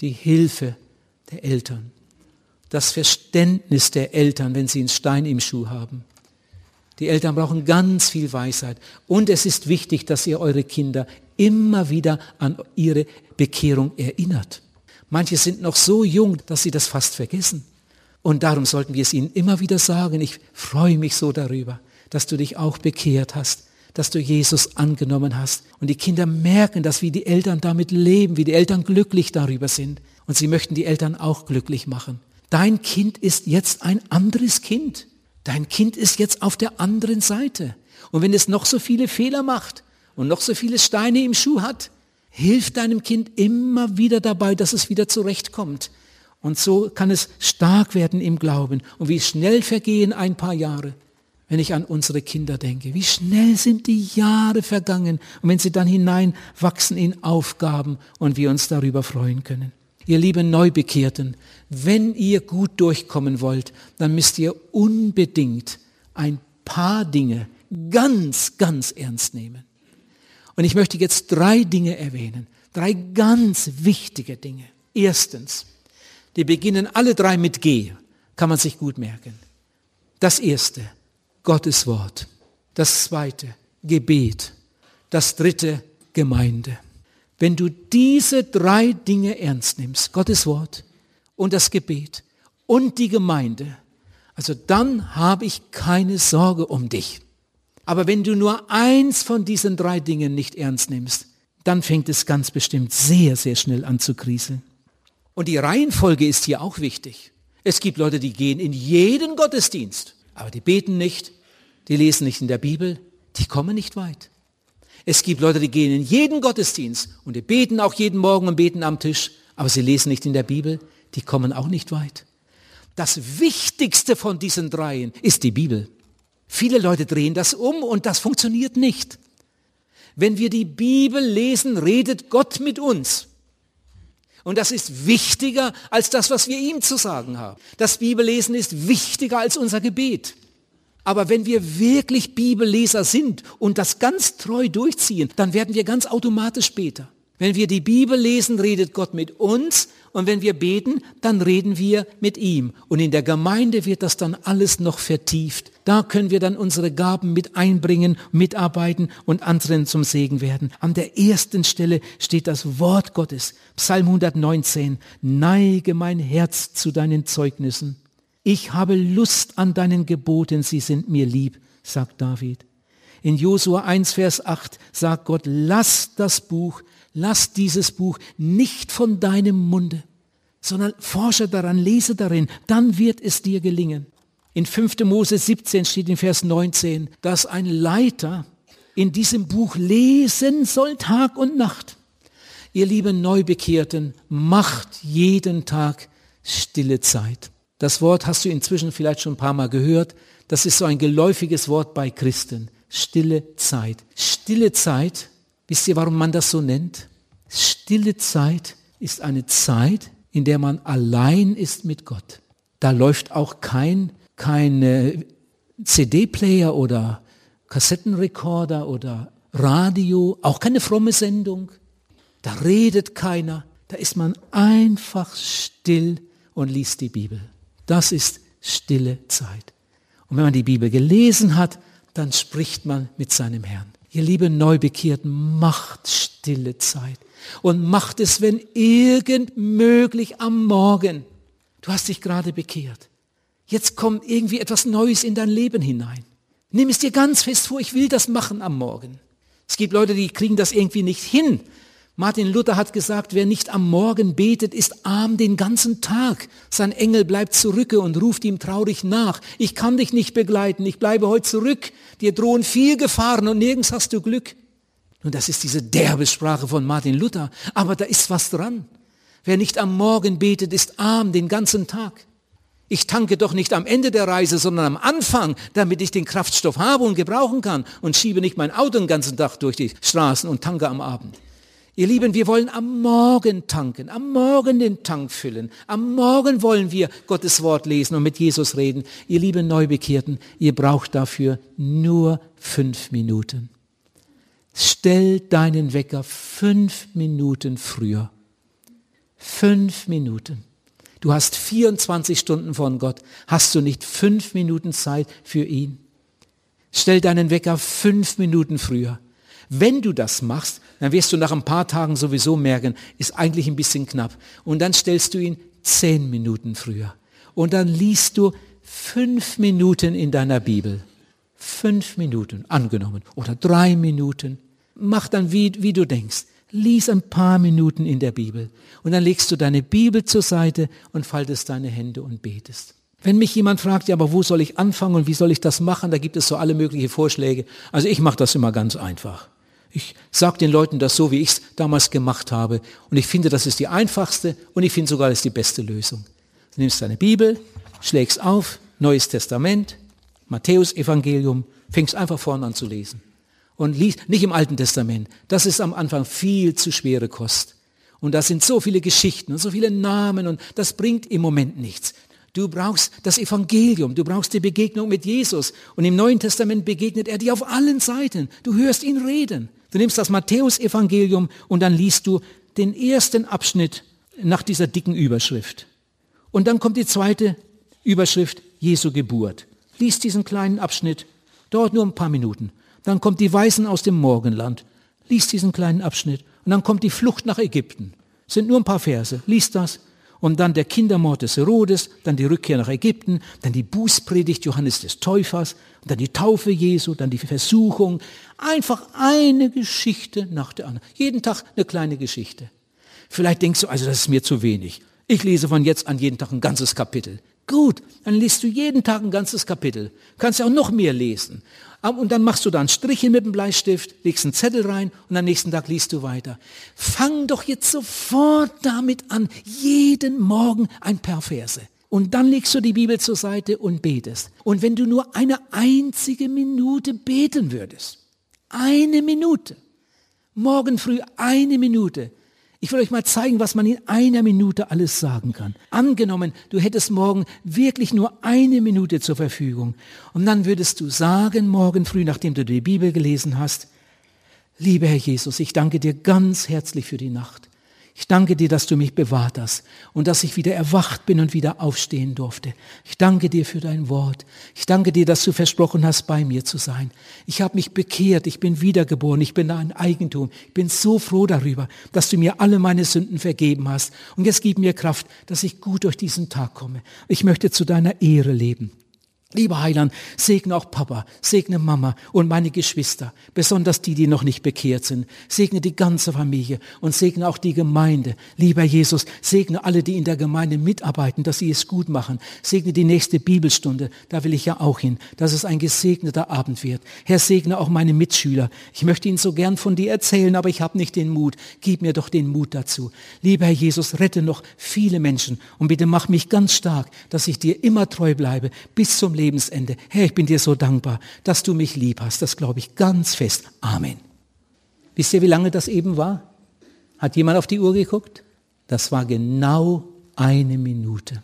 die Hilfe der Eltern, das Verständnis der Eltern, wenn sie einen Stein im Schuh haben. Die Eltern brauchen ganz viel Weisheit. Und es ist wichtig, dass ihr eure Kinder immer wieder an ihre Bekehrung erinnert. Manche sind noch so jung, dass sie das fast vergessen. Und darum sollten wir es ihnen immer wieder sagen. Ich freue mich so darüber, dass du dich auch bekehrt hast, dass du Jesus angenommen hast. Und die Kinder merken dass wie die Eltern damit leben, wie die Eltern glücklich darüber sind. Und sie möchten die Eltern auch glücklich machen. Dein Kind ist jetzt ein anderes Kind. Dein Kind ist jetzt auf der anderen Seite. Und wenn es noch so viele Fehler macht und noch so viele Steine im Schuh hat, Hilf deinem Kind immer wieder dabei, dass es wieder zurechtkommt. Und so kann es stark werden im Glauben. Und wie schnell vergehen ein paar Jahre, wenn ich an unsere Kinder denke. Wie schnell sind die Jahre vergangen. Und wenn sie dann hineinwachsen in Aufgaben und wir uns darüber freuen können. Ihr lieben Neubekehrten, wenn ihr gut durchkommen wollt, dann müsst ihr unbedingt ein paar Dinge ganz, ganz ernst nehmen. Und ich möchte jetzt drei Dinge erwähnen, drei ganz wichtige Dinge. Erstens, die beginnen alle drei mit G, kann man sich gut merken. Das erste, Gottes Wort. Das zweite, Gebet. Das dritte, Gemeinde. Wenn du diese drei Dinge ernst nimmst, Gottes Wort und das Gebet und die Gemeinde, also dann habe ich keine Sorge um dich. Aber wenn du nur eins von diesen drei Dingen nicht ernst nimmst, dann fängt es ganz bestimmt sehr, sehr schnell an zu kriseln. Und die Reihenfolge ist hier auch wichtig. Es gibt Leute, die gehen in jeden Gottesdienst, aber die beten nicht, die lesen nicht in der Bibel, die kommen nicht weit. Es gibt Leute, die gehen in jeden Gottesdienst und die beten auch jeden Morgen und beten am Tisch, aber sie lesen nicht in der Bibel, die kommen auch nicht weit. Das Wichtigste von diesen dreien ist die Bibel. Viele Leute drehen das um und das funktioniert nicht. Wenn wir die Bibel lesen, redet Gott mit uns. Und das ist wichtiger als das, was wir ihm zu sagen haben. Das Bibellesen ist wichtiger als unser Gebet. Aber wenn wir wirklich Bibelleser sind und das ganz treu durchziehen, dann werden wir ganz automatisch später. Wenn wir die Bibel lesen, redet Gott mit uns und wenn wir beten, dann reden wir mit ihm. Und in der Gemeinde wird das dann alles noch vertieft. Da können wir dann unsere Gaben mit einbringen, mitarbeiten und anderen zum Segen werden. An der ersten Stelle steht das Wort Gottes. Psalm 119. Neige mein Herz zu deinen Zeugnissen. Ich habe Lust an deinen Geboten, sie sind mir lieb, sagt David. In Josua 1, Vers 8 sagt Gott, lass das Buch lass dieses Buch nicht von deinem Munde, sondern forsche daran, lese darin, dann wird es dir gelingen. In 5. Mose 17 steht in Vers 19, dass ein Leiter in diesem Buch lesen soll Tag und Nacht. Ihr lieben Neubekehrten, macht jeden Tag stille Zeit. Das Wort hast du inzwischen vielleicht schon ein paar Mal gehört. Das ist so ein geläufiges Wort bei Christen. Stille Zeit. Stille Zeit Wisst ihr, warum man das so nennt? Stille Zeit ist eine Zeit, in der man allein ist mit Gott. Da läuft auch kein, kein äh, CD-Player oder Kassettenrekorder oder Radio, auch keine fromme Sendung. Da redet keiner. Da ist man einfach still und liest die Bibel. Das ist stille Zeit. Und wenn man die Bibel gelesen hat, dann spricht man mit seinem Herrn. Ihr lieben Neubekehrten, macht stille Zeit und macht es, wenn irgend möglich am Morgen. Du hast dich gerade bekehrt. Jetzt kommt irgendwie etwas Neues in dein Leben hinein. Nimm es dir ganz fest vor, ich will das machen am Morgen. Es gibt Leute, die kriegen das irgendwie nicht hin. Martin Luther hat gesagt, wer nicht am Morgen betet, ist arm den ganzen Tag. Sein Engel bleibt zurücke und ruft ihm traurig nach. Ich kann dich nicht begleiten, ich bleibe heute zurück. Dir drohen viel Gefahren und nirgends hast du Glück. Nun, das ist diese derbe Sprache von Martin Luther, aber da ist was dran. Wer nicht am Morgen betet, ist arm den ganzen Tag. Ich tanke doch nicht am Ende der Reise, sondern am Anfang, damit ich den Kraftstoff habe und gebrauchen kann und schiebe nicht mein Auto den ganzen Tag durch die Straßen und tanke am Abend. Ihr Lieben, wir wollen am Morgen tanken, am Morgen den Tank füllen. Am Morgen wollen wir Gottes Wort lesen und mit Jesus reden. Ihr lieben Neubekehrten, ihr braucht dafür nur fünf Minuten. Stell deinen Wecker fünf Minuten früher. Fünf Minuten. Du hast 24 Stunden von Gott. Hast du nicht fünf Minuten Zeit für ihn? Stell deinen Wecker fünf Minuten früher. Wenn du das machst, dann wirst du nach ein paar Tagen sowieso merken, ist eigentlich ein bisschen knapp. Und dann stellst du ihn zehn Minuten früher. Und dann liest du fünf Minuten in deiner Bibel. Fünf Minuten, angenommen. Oder drei Minuten. Mach dann, wie, wie du denkst. Lies ein paar Minuten in der Bibel. Und dann legst du deine Bibel zur Seite und faltest deine Hände und betest. Wenn mich jemand fragt, ja, aber wo soll ich anfangen und wie soll ich das machen, da gibt es so alle möglichen Vorschläge. Also ich mache das immer ganz einfach. Ich sage den Leuten das so, wie ich es damals gemacht habe. Und ich finde, das ist die einfachste und ich finde sogar, das ist die beste Lösung. Du nimmst deine Bibel, schlägst auf, Neues Testament, Matthäus Evangelium, fängst einfach vorne an zu lesen. Und liest nicht im Alten Testament. Das ist am Anfang viel zu schwere Kost. Und da sind so viele Geschichten und so viele Namen und das bringt im Moment nichts. Du brauchst das Evangelium, du brauchst die Begegnung mit Jesus. Und im Neuen Testament begegnet er dir auf allen Seiten. Du hörst ihn reden. Du nimmst das Matthäusevangelium und dann liest du den ersten Abschnitt nach dieser dicken Überschrift. Und dann kommt die zweite Überschrift, Jesu Geburt. Lies diesen kleinen Abschnitt, dauert nur ein paar Minuten. Dann kommt die Weisen aus dem Morgenland. Lies diesen kleinen Abschnitt. Und dann kommt die Flucht nach Ägypten. Sind nur ein paar Verse. Lies das. Und dann der Kindermord des Herodes, dann die Rückkehr nach Ägypten, dann die Bußpredigt Johannes des Täufers, dann die Taufe Jesu, dann die Versuchung. Einfach eine Geschichte nach der anderen. Jeden Tag eine kleine Geschichte. Vielleicht denkst du, also das ist mir zu wenig. Ich lese von jetzt an jeden Tag ein ganzes Kapitel. Gut, dann liest du jeden Tag ein ganzes Kapitel. Kannst ja auch noch mehr lesen. Und dann machst du da einen Strich mit dem Bleistift, legst einen Zettel rein und am nächsten Tag liest du weiter. Fang doch jetzt sofort damit an, jeden Morgen ein paar Verse. Und dann legst du die Bibel zur Seite und betest. Und wenn du nur eine einzige Minute beten würdest, eine Minute, morgen früh eine Minute, ich will euch mal zeigen, was man in einer Minute alles sagen kann. Angenommen, du hättest morgen wirklich nur eine Minute zur Verfügung. Und dann würdest du sagen, morgen früh, nachdem du die Bibel gelesen hast, lieber Herr Jesus, ich danke dir ganz herzlich für die Nacht. Ich danke dir, dass du mich bewahrt hast und dass ich wieder erwacht bin und wieder aufstehen durfte. Ich danke dir für dein Wort. Ich danke dir, dass du versprochen hast, bei mir zu sein. Ich habe mich bekehrt, ich bin wiedergeboren, ich bin ein Eigentum. Ich bin so froh darüber, dass du mir alle meine Sünden vergeben hast. Und jetzt gib mir Kraft, dass ich gut durch diesen Tag komme. Ich möchte zu deiner Ehre leben. Lieber Heiland, segne auch Papa, segne Mama und meine Geschwister, besonders die, die noch nicht bekehrt sind. Segne die ganze Familie und segne auch die Gemeinde. Lieber Jesus, segne alle, die in der Gemeinde mitarbeiten, dass sie es gut machen. Segne die nächste Bibelstunde, da will ich ja auch hin, dass es ein gesegneter Abend wird. Herr, segne auch meine Mitschüler. Ich möchte ihnen so gern von dir erzählen, aber ich habe nicht den Mut. Gib mir doch den Mut dazu. Lieber Herr Jesus, rette noch viele Menschen und bitte mach mich ganz stark, dass ich dir immer treu bleibe bis zum Leben Lebensende. Herr, ich bin dir so dankbar, dass du mich lieb hast. Das glaube ich ganz fest. Amen. Wisst ihr, wie lange das eben war? Hat jemand auf die Uhr geguckt? Das war genau eine Minute.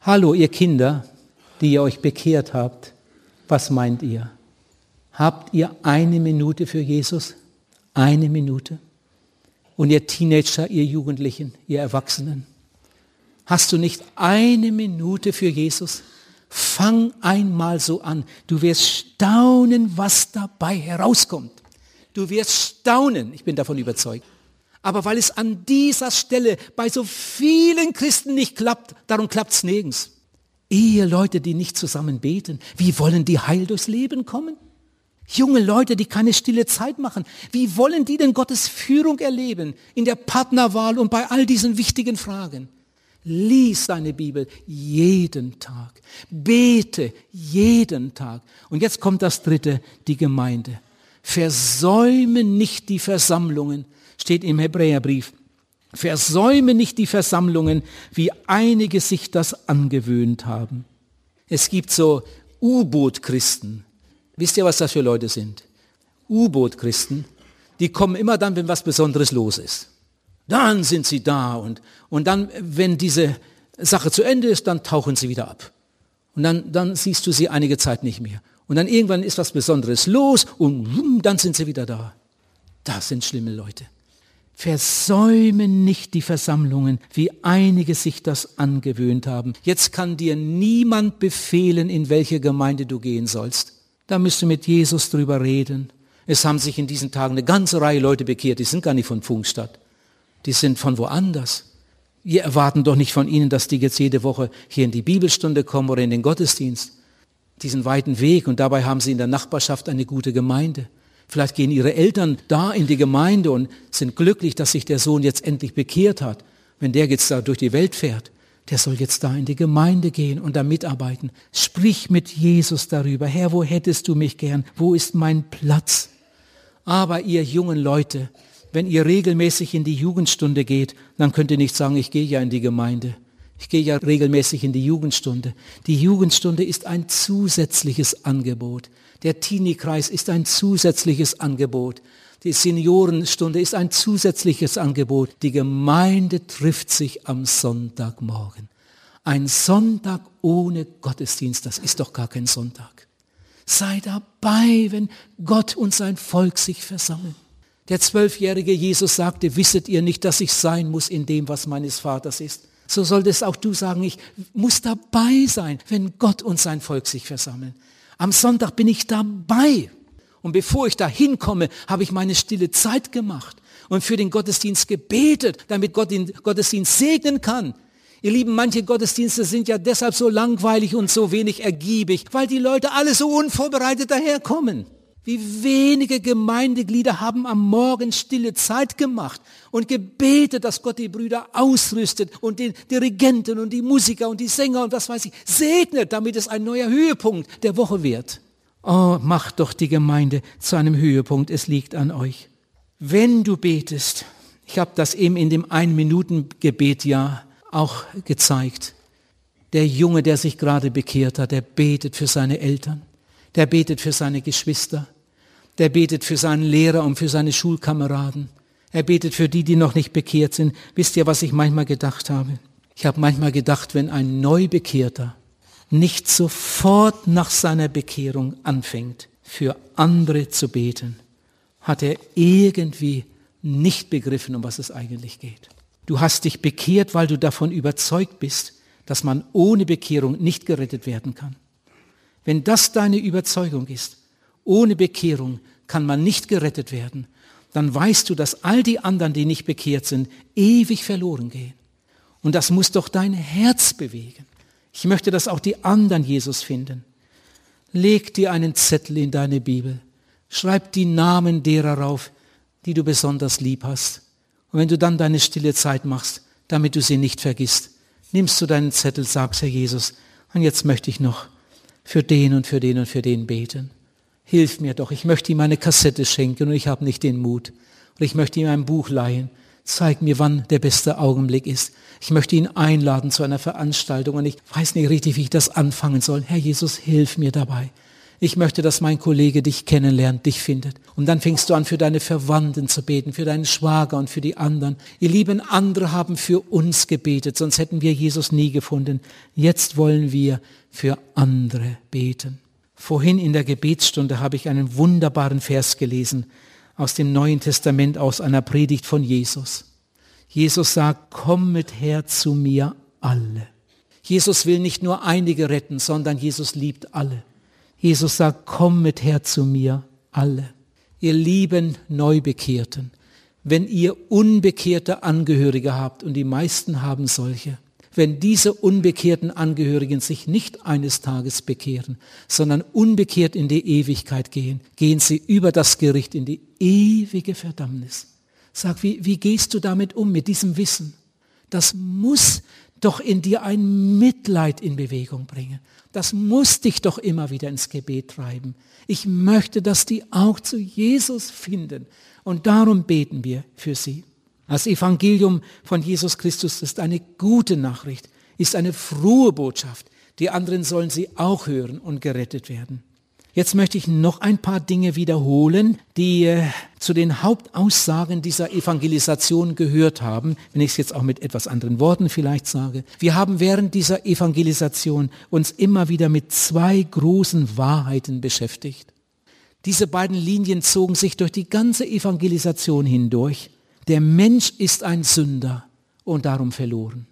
Hallo, ihr Kinder, die ihr euch bekehrt habt. Was meint ihr? Habt ihr eine Minute für Jesus? Eine Minute? Und ihr Teenager, ihr Jugendlichen, ihr Erwachsenen? Hast du nicht eine Minute für Jesus? Fang einmal so an. Du wirst staunen, was dabei herauskommt. Du wirst staunen, ich bin davon überzeugt. Aber weil es an dieser Stelle bei so vielen Christen nicht klappt, darum klappt es nirgends. Eheleute, die nicht zusammen beten, wie wollen die heil durchs Leben kommen? Junge Leute, die keine stille Zeit machen, wie wollen die denn Gottes Führung erleben in der Partnerwahl und bei all diesen wichtigen Fragen? Lies deine Bibel jeden Tag. Bete jeden Tag. Und jetzt kommt das dritte, die Gemeinde. Versäume nicht die Versammlungen, steht im Hebräerbrief. Versäume nicht die Versammlungen, wie einige sich das angewöhnt haben. Es gibt so U-Boot-Christen. Wisst ihr, was das für Leute sind? U-Boot-Christen, die kommen immer dann, wenn was Besonderes los ist. Dann sind sie da und, und dann, wenn diese Sache zu Ende ist, dann tauchen sie wieder ab. Und dann, dann siehst du sie einige Zeit nicht mehr. Und dann irgendwann ist was Besonderes los und dann sind sie wieder da. Das sind schlimme Leute. Versäume nicht die Versammlungen, wie einige sich das angewöhnt haben. Jetzt kann dir niemand befehlen, in welche Gemeinde du gehen sollst. Da müsst du mit Jesus drüber reden. Es haben sich in diesen Tagen eine ganze Reihe Leute bekehrt, die sind gar nicht von Funkstadt die sind von woanders. Wir erwarten doch nicht von ihnen, dass die jetzt jede Woche hier in die Bibelstunde kommen oder in den Gottesdienst. Diesen weiten Weg und dabei haben sie in der Nachbarschaft eine gute Gemeinde. Vielleicht gehen ihre Eltern da in die Gemeinde und sind glücklich, dass sich der Sohn jetzt endlich bekehrt hat. Wenn der jetzt da durch die Welt fährt, der soll jetzt da in die Gemeinde gehen und da mitarbeiten. Sprich mit Jesus darüber. Herr, wo hättest du mich gern? Wo ist mein Platz? Aber ihr jungen Leute, wenn ihr regelmäßig in die Jugendstunde geht, dann könnt ihr nicht sagen, ich gehe ja in die Gemeinde. Ich gehe ja regelmäßig in die Jugendstunde. Die Jugendstunde ist ein zusätzliches Angebot. Der Teenie-Kreis ist ein zusätzliches Angebot. Die Seniorenstunde ist ein zusätzliches Angebot. Die Gemeinde trifft sich am Sonntagmorgen. Ein Sonntag ohne Gottesdienst, das ist doch gar kein Sonntag. Sei dabei, wenn Gott und sein Volk sich versammeln. Der zwölfjährige Jesus sagte, wisset ihr nicht, dass ich sein muss in dem, was meines Vaters ist? So solltest auch du sagen, ich muss dabei sein, wenn Gott und sein Volk sich versammeln. Am Sonntag bin ich dabei. Und bevor ich da hinkomme, habe ich meine stille Zeit gemacht und für den Gottesdienst gebetet, damit Gott den Gottesdienst segnen kann. Ihr Lieben, manche Gottesdienste sind ja deshalb so langweilig und so wenig ergiebig, weil die Leute alle so unvorbereitet daherkommen. Wie wenige Gemeindeglieder haben am Morgen stille Zeit gemacht und gebetet, dass Gott die Brüder ausrüstet und den Dirigenten und die Musiker und die Sänger und was weiß ich segnet, damit es ein neuer Höhepunkt der Woche wird. Oh, macht doch die Gemeinde zu einem Höhepunkt. Es liegt an euch. Wenn du betest, ich habe das eben in dem Ein-Minuten-Gebet ja auch gezeigt. Der Junge, der sich gerade bekehrt hat, der betet für seine Eltern, der betet für seine Geschwister, der betet für seinen Lehrer und für seine Schulkameraden. Er betet für die, die noch nicht bekehrt sind. Wisst ihr, was ich manchmal gedacht habe? Ich habe manchmal gedacht, wenn ein Neubekehrter nicht sofort nach seiner Bekehrung anfängt, für andere zu beten, hat er irgendwie nicht begriffen, um was es eigentlich geht. Du hast dich bekehrt, weil du davon überzeugt bist, dass man ohne Bekehrung nicht gerettet werden kann. Wenn das deine Überzeugung ist, ohne Bekehrung kann man nicht gerettet werden, dann weißt du, dass all die anderen, die nicht bekehrt sind, ewig verloren gehen. Und das muss doch dein Herz bewegen. Ich möchte, dass auch die anderen Jesus finden. Leg dir einen Zettel in deine Bibel. Schreib die Namen derer rauf, die du besonders lieb hast. Und wenn du dann deine stille Zeit machst, damit du sie nicht vergisst, nimmst du deinen Zettel, sagst, Herr Jesus, und jetzt möchte ich noch für den und für den und für den beten. Hilf mir doch, ich möchte ihm eine Kassette schenken und ich habe nicht den Mut. Und ich möchte ihm ein Buch leihen. Zeig mir, wann der beste Augenblick ist. Ich möchte ihn einladen zu einer Veranstaltung und ich weiß nicht richtig, wie ich das anfangen soll. Herr Jesus, hilf mir dabei. Ich möchte, dass mein Kollege dich kennenlernt, dich findet. Und dann fängst du an, für deine Verwandten zu beten, für deinen Schwager und für die anderen. Ihr lieben andere haben für uns gebetet, sonst hätten wir Jesus nie gefunden. Jetzt wollen wir für andere beten. Vorhin in der Gebetsstunde habe ich einen wunderbaren Vers gelesen aus dem Neuen Testament, aus einer Predigt von Jesus. Jesus sagt, kommet her zu mir alle. Jesus will nicht nur einige retten, sondern Jesus liebt alle. Jesus sagt, kommet her zu mir alle. Ihr lieben Neubekehrten, wenn ihr unbekehrte Angehörige habt, und die meisten haben solche, wenn diese unbekehrten Angehörigen sich nicht eines Tages bekehren, sondern unbekehrt in die Ewigkeit gehen, gehen sie über das Gericht in die ewige Verdammnis. Sag, wie, wie gehst du damit um, mit diesem Wissen? Das muss doch in dir ein Mitleid in Bewegung bringen. Das muss dich doch immer wieder ins Gebet treiben. Ich möchte, dass die auch zu Jesus finden. Und darum beten wir für sie. Das Evangelium von Jesus Christus ist eine gute Nachricht, ist eine frohe Botschaft. Die anderen sollen sie auch hören und gerettet werden. Jetzt möchte ich noch ein paar Dinge wiederholen, die äh, zu den Hauptaussagen dieser Evangelisation gehört haben, wenn ich es jetzt auch mit etwas anderen Worten vielleicht sage. Wir haben während dieser Evangelisation uns immer wieder mit zwei großen Wahrheiten beschäftigt. Diese beiden Linien zogen sich durch die ganze Evangelisation hindurch. Der Mensch ist ein Sünder und darum verloren.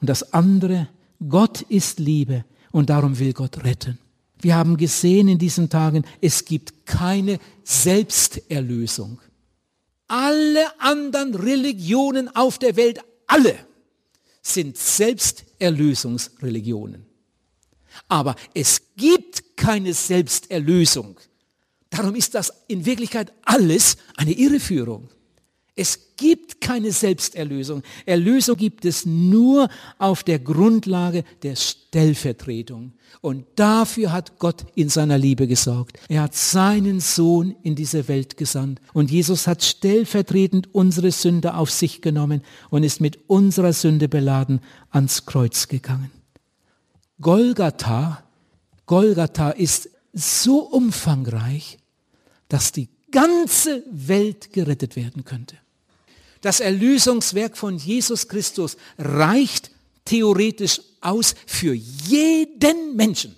Und das andere, Gott ist Liebe und darum will Gott retten. Wir haben gesehen in diesen Tagen, es gibt keine Selbsterlösung. Alle anderen Religionen auf der Welt, alle sind Selbsterlösungsreligionen. Aber es gibt keine Selbsterlösung. Darum ist das in Wirklichkeit alles eine Irreführung. Es gibt keine Selbsterlösung. Erlösung gibt es nur auf der Grundlage der Stellvertretung. Und dafür hat Gott in seiner Liebe gesorgt. Er hat seinen Sohn in diese Welt gesandt. Und Jesus hat stellvertretend unsere Sünde auf sich genommen und ist mit unserer Sünde beladen ans Kreuz gegangen. Golgatha, Golgatha ist so umfangreich, dass die ganze Welt gerettet werden könnte. Das Erlösungswerk von Jesus Christus reicht theoretisch aus für jeden Menschen.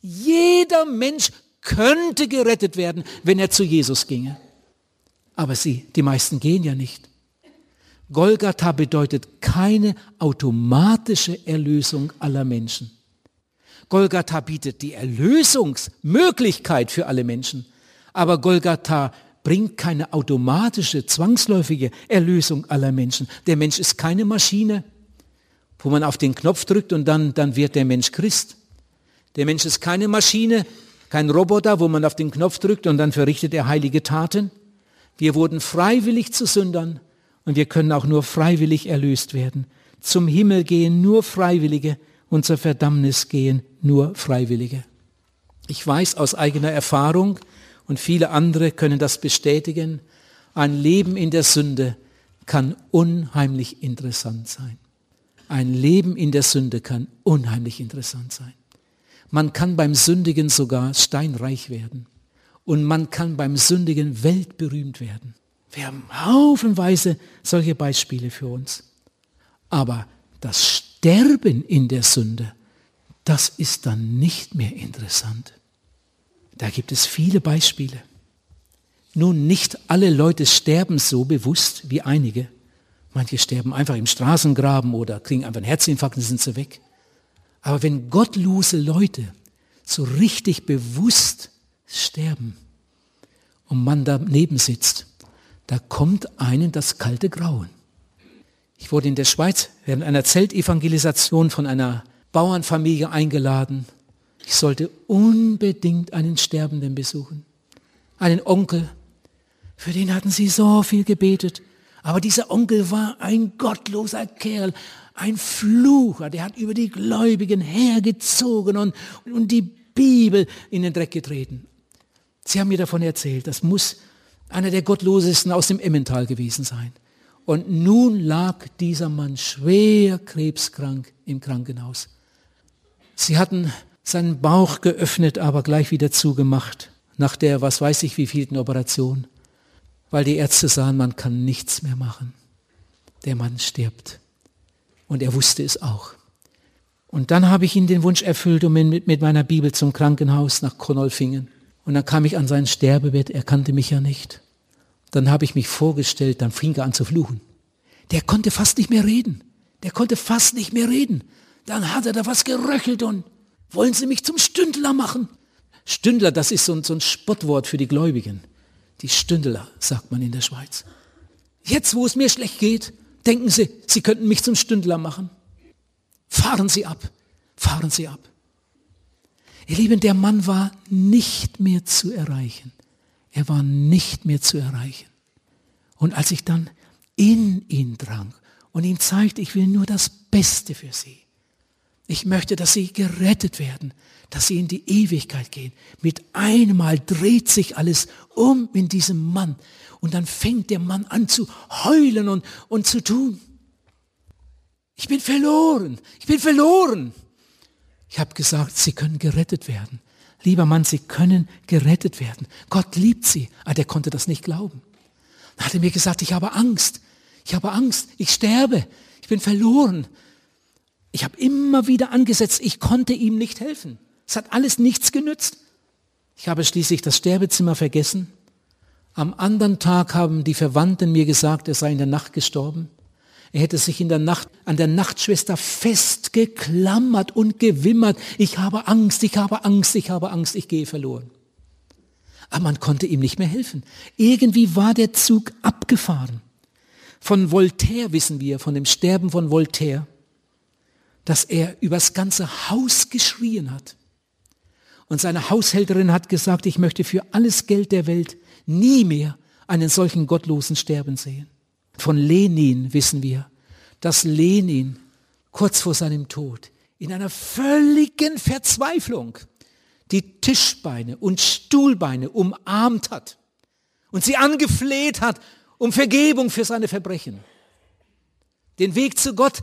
Jeder Mensch könnte gerettet werden, wenn er zu Jesus ginge. Aber sie, die meisten gehen ja nicht. Golgatha bedeutet keine automatische Erlösung aller Menschen. Golgatha bietet die Erlösungsmöglichkeit für alle Menschen. Aber Golgatha bringt keine automatische, zwangsläufige Erlösung aller Menschen. Der Mensch ist keine Maschine, wo man auf den Knopf drückt und dann, dann wird der Mensch Christ. Der Mensch ist keine Maschine, kein Roboter, wo man auf den Knopf drückt und dann verrichtet er heilige Taten. Wir wurden freiwillig zu Sündern und wir können auch nur freiwillig erlöst werden. Zum Himmel gehen nur Freiwillige und zur Verdammnis gehen nur Freiwillige. Ich weiß aus eigener Erfahrung und viele andere können das bestätigen, ein Leben in der Sünde kann unheimlich interessant sein. Ein Leben in der Sünde kann unheimlich interessant sein. Man kann beim Sündigen sogar steinreich werden. Und man kann beim Sündigen weltberühmt werden. Wir haben haufenweise solche Beispiele für uns. Aber das Sterben in der Sünde, das ist dann nicht mehr interessant. Da gibt es viele Beispiele. Nun, nicht alle Leute sterben so bewusst wie einige. Manche sterben einfach im Straßengraben oder kriegen einfach einen Herzinfarkt und sind sie weg. Aber wenn gottlose Leute so richtig bewusst sterben und man daneben sitzt, da kommt einem das kalte Grauen. Ich wurde in der Schweiz während einer Zeltevangelisation von einer Bauernfamilie eingeladen. Ich sollte unbedingt einen Sterbenden besuchen. Einen Onkel, für den hatten sie so viel gebetet. Aber dieser Onkel war ein gottloser Kerl, ein Flucher, der hat über die Gläubigen hergezogen und, und die Bibel in den Dreck getreten. Sie haben mir davon erzählt, das muss einer der gottlosesten aus dem Emmental gewesen sein. Und nun lag dieser Mann schwer krebskrank im Krankenhaus. Sie hatten seinen Bauch geöffnet, aber gleich wieder zugemacht, nach der, was weiß ich, wievielten Operation, weil die Ärzte sahen, man kann nichts mehr machen. Der Mann stirbt. Und er wusste es auch. Und dann habe ich ihn den Wunsch erfüllt um ihn mit, meiner Bibel zum Krankenhaus nach Kronolfingen. Und dann kam ich an sein Sterbebett, er kannte mich ja nicht. Dann habe ich mich vorgestellt, dann fing er an zu fluchen. Der konnte fast nicht mehr reden. Der konnte fast nicht mehr reden. Dann hat er da was geröchelt und wollen Sie mich zum Stündler machen? Stündler, das ist so ein, so ein Spottwort für die Gläubigen. Die Stündler, sagt man in der Schweiz. Jetzt, wo es mir schlecht geht, denken Sie, Sie könnten mich zum Stündler machen. Fahren Sie ab, fahren Sie ab. Ihr Lieben, der Mann war nicht mehr zu erreichen. Er war nicht mehr zu erreichen. Und als ich dann in ihn drang und ihm zeigte, ich will nur das Beste für Sie. Ich möchte, dass Sie gerettet werden, dass Sie in die Ewigkeit gehen. Mit einmal dreht sich alles um in diesem Mann. Und dann fängt der Mann an zu heulen und, und zu tun. Ich bin verloren. Ich bin verloren. Ich habe gesagt, Sie können gerettet werden. Lieber Mann, Sie können gerettet werden. Gott liebt Sie. Aber ah, der konnte das nicht glauben. Dann hat er mir gesagt, ich habe Angst. Ich habe Angst. Ich sterbe. Ich bin verloren. Ich habe immer wieder angesetzt. Ich konnte ihm nicht helfen. Es hat alles nichts genützt. Ich habe schließlich das Sterbezimmer vergessen. Am anderen Tag haben die Verwandten mir gesagt, er sei in der Nacht gestorben. Er hätte sich in der Nacht an der Nachtschwester festgeklammert und gewimmert. Ich habe Angst, ich habe Angst, ich habe Angst, ich gehe verloren. Aber man konnte ihm nicht mehr helfen. Irgendwie war der Zug abgefahren. Von Voltaire wissen wir, von dem Sterben von Voltaire, dass er übers ganze Haus geschrien hat. Und seine Haushälterin hat gesagt, ich möchte für alles Geld der Welt nie mehr einen solchen gottlosen sterben sehen. Von Lenin wissen wir, dass Lenin kurz vor seinem Tod in einer völligen Verzweiflung die Tischbeine und Stuhlbeine umarmt hat und sie angefleht hat um Vergebung für seine Verbrechen. Den Weg zu Gott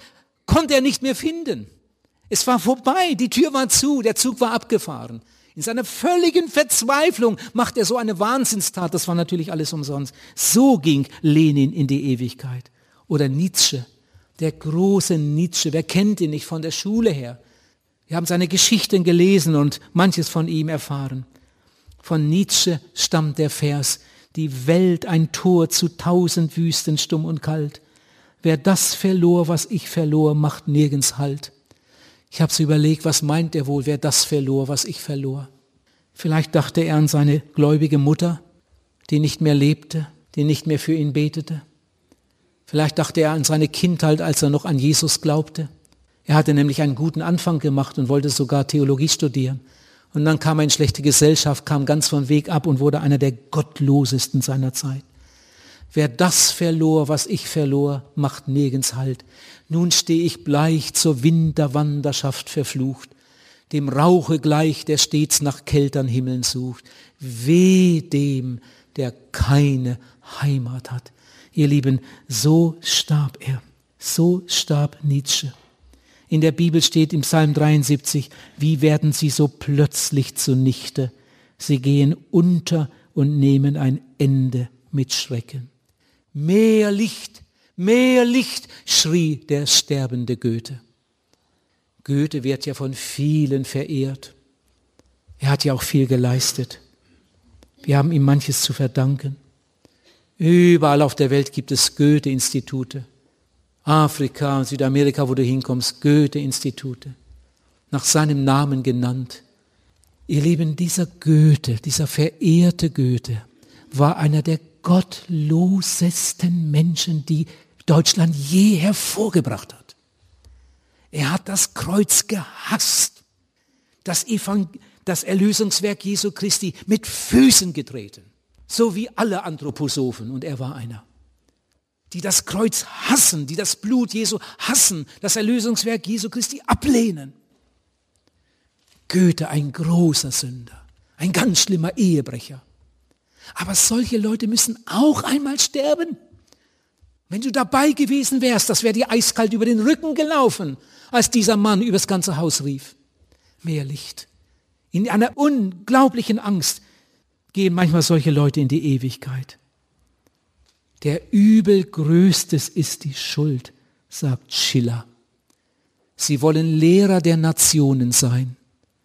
konnte er nicht mehr finden. Es war vorbei, die Tür war zu, der Zug war abgefahren. In seiner völligen Verzweiflung macht er so eine Wahnsinnstat. Das war natürlich alles umsonst. So ging Lenin in die Ewigkeit. Oder Nietzsche, der große Nietzsche. Wer kennt ihn nicht von der Schule her? Wir haben seine Geschichten gelesen und manches von ihm erfahren. Von Nietzsche stammt der Vers, die Welt ein Tor zu tausend Wüsten stumm und kalt. Wer das verlor, was ich verlor, macht nirgends Halt. Ich habe so überlegt, was meint er wohl, wer das verlor, was ich verlor. Vielleicht dachte er an seine gläubige Mutter, die nicht mehr lebte, die nicht mehr für ihn betete. Vielleicht dachte er an seine Kindheit, als er noch an Jesus glaubte. Er hatte nämlich einen guten Anfang gemacht und wollte sogar Theologie studieren. Und dann kam er in schlechte Gesellschaft, kam ganz vom Weg ab und wurde einer der gottlosesten seiner Zeit. Wer das verlor, was ich verlor, macht nirgends Halt. Nun stehe ich bleich zur Winterwanderschaft verflucht, dem Rauche gleich, der stets nach kältern Himmeln sucht. Weh dem, der keine Heimat hat. Ihr Lieben, so starb er. So starb Nietzsche. In der Bibel steht im Psalm 73, wie werden sie so plötzlich zunichte? Sie gehen unter und nehmen ein Ende mit Schrecken. Mehr Licht, mehr Licht, schrie der sterbende Goethe. Goethe wird ja von vielen verehrt. Er hat ja auch viel geleistet. Wir haben ihm manches zu verdanken. Überall auf der Welt gibt es Goethe-Institute. Afrika, Südamerika, wo du hinkommst, Goethe-Institute. Nach seinem Namen genannt. Ihr Lieben, dieser Goethe, dieser verehrte Goethe, war einer der gottlosesten Menschen, die Deutschland je hervorgebracht hat. Er hat das Kreuz gehasst, das, Evangel das Erlösungswerk Jesu Christi mit Füßen getreten, so wie alle Anthroposophen, und er war einer, die das Kreuz hassen, die das Blut Jesu hassen, das Erlösungswerk Jesu Christi ablehnen. Goethe, ein großer Sünder, ein ganz schlimmer Ehebrecher. Aber solche Leute müssen auch einmal sterben. Wenn du dabei gewesen wärst, das wäre dir eiskalt über den Rücken gelaufen, als dieser Mann übers ganze Haus rief. Mehr Licht. In einer unglaublichen Angst gehen manchmal solche Leute in die Ewigkeit. Der Übelgrößtes ist die Schuld, sagt Schiller. Sie wollen Lehrer der Nationen sein.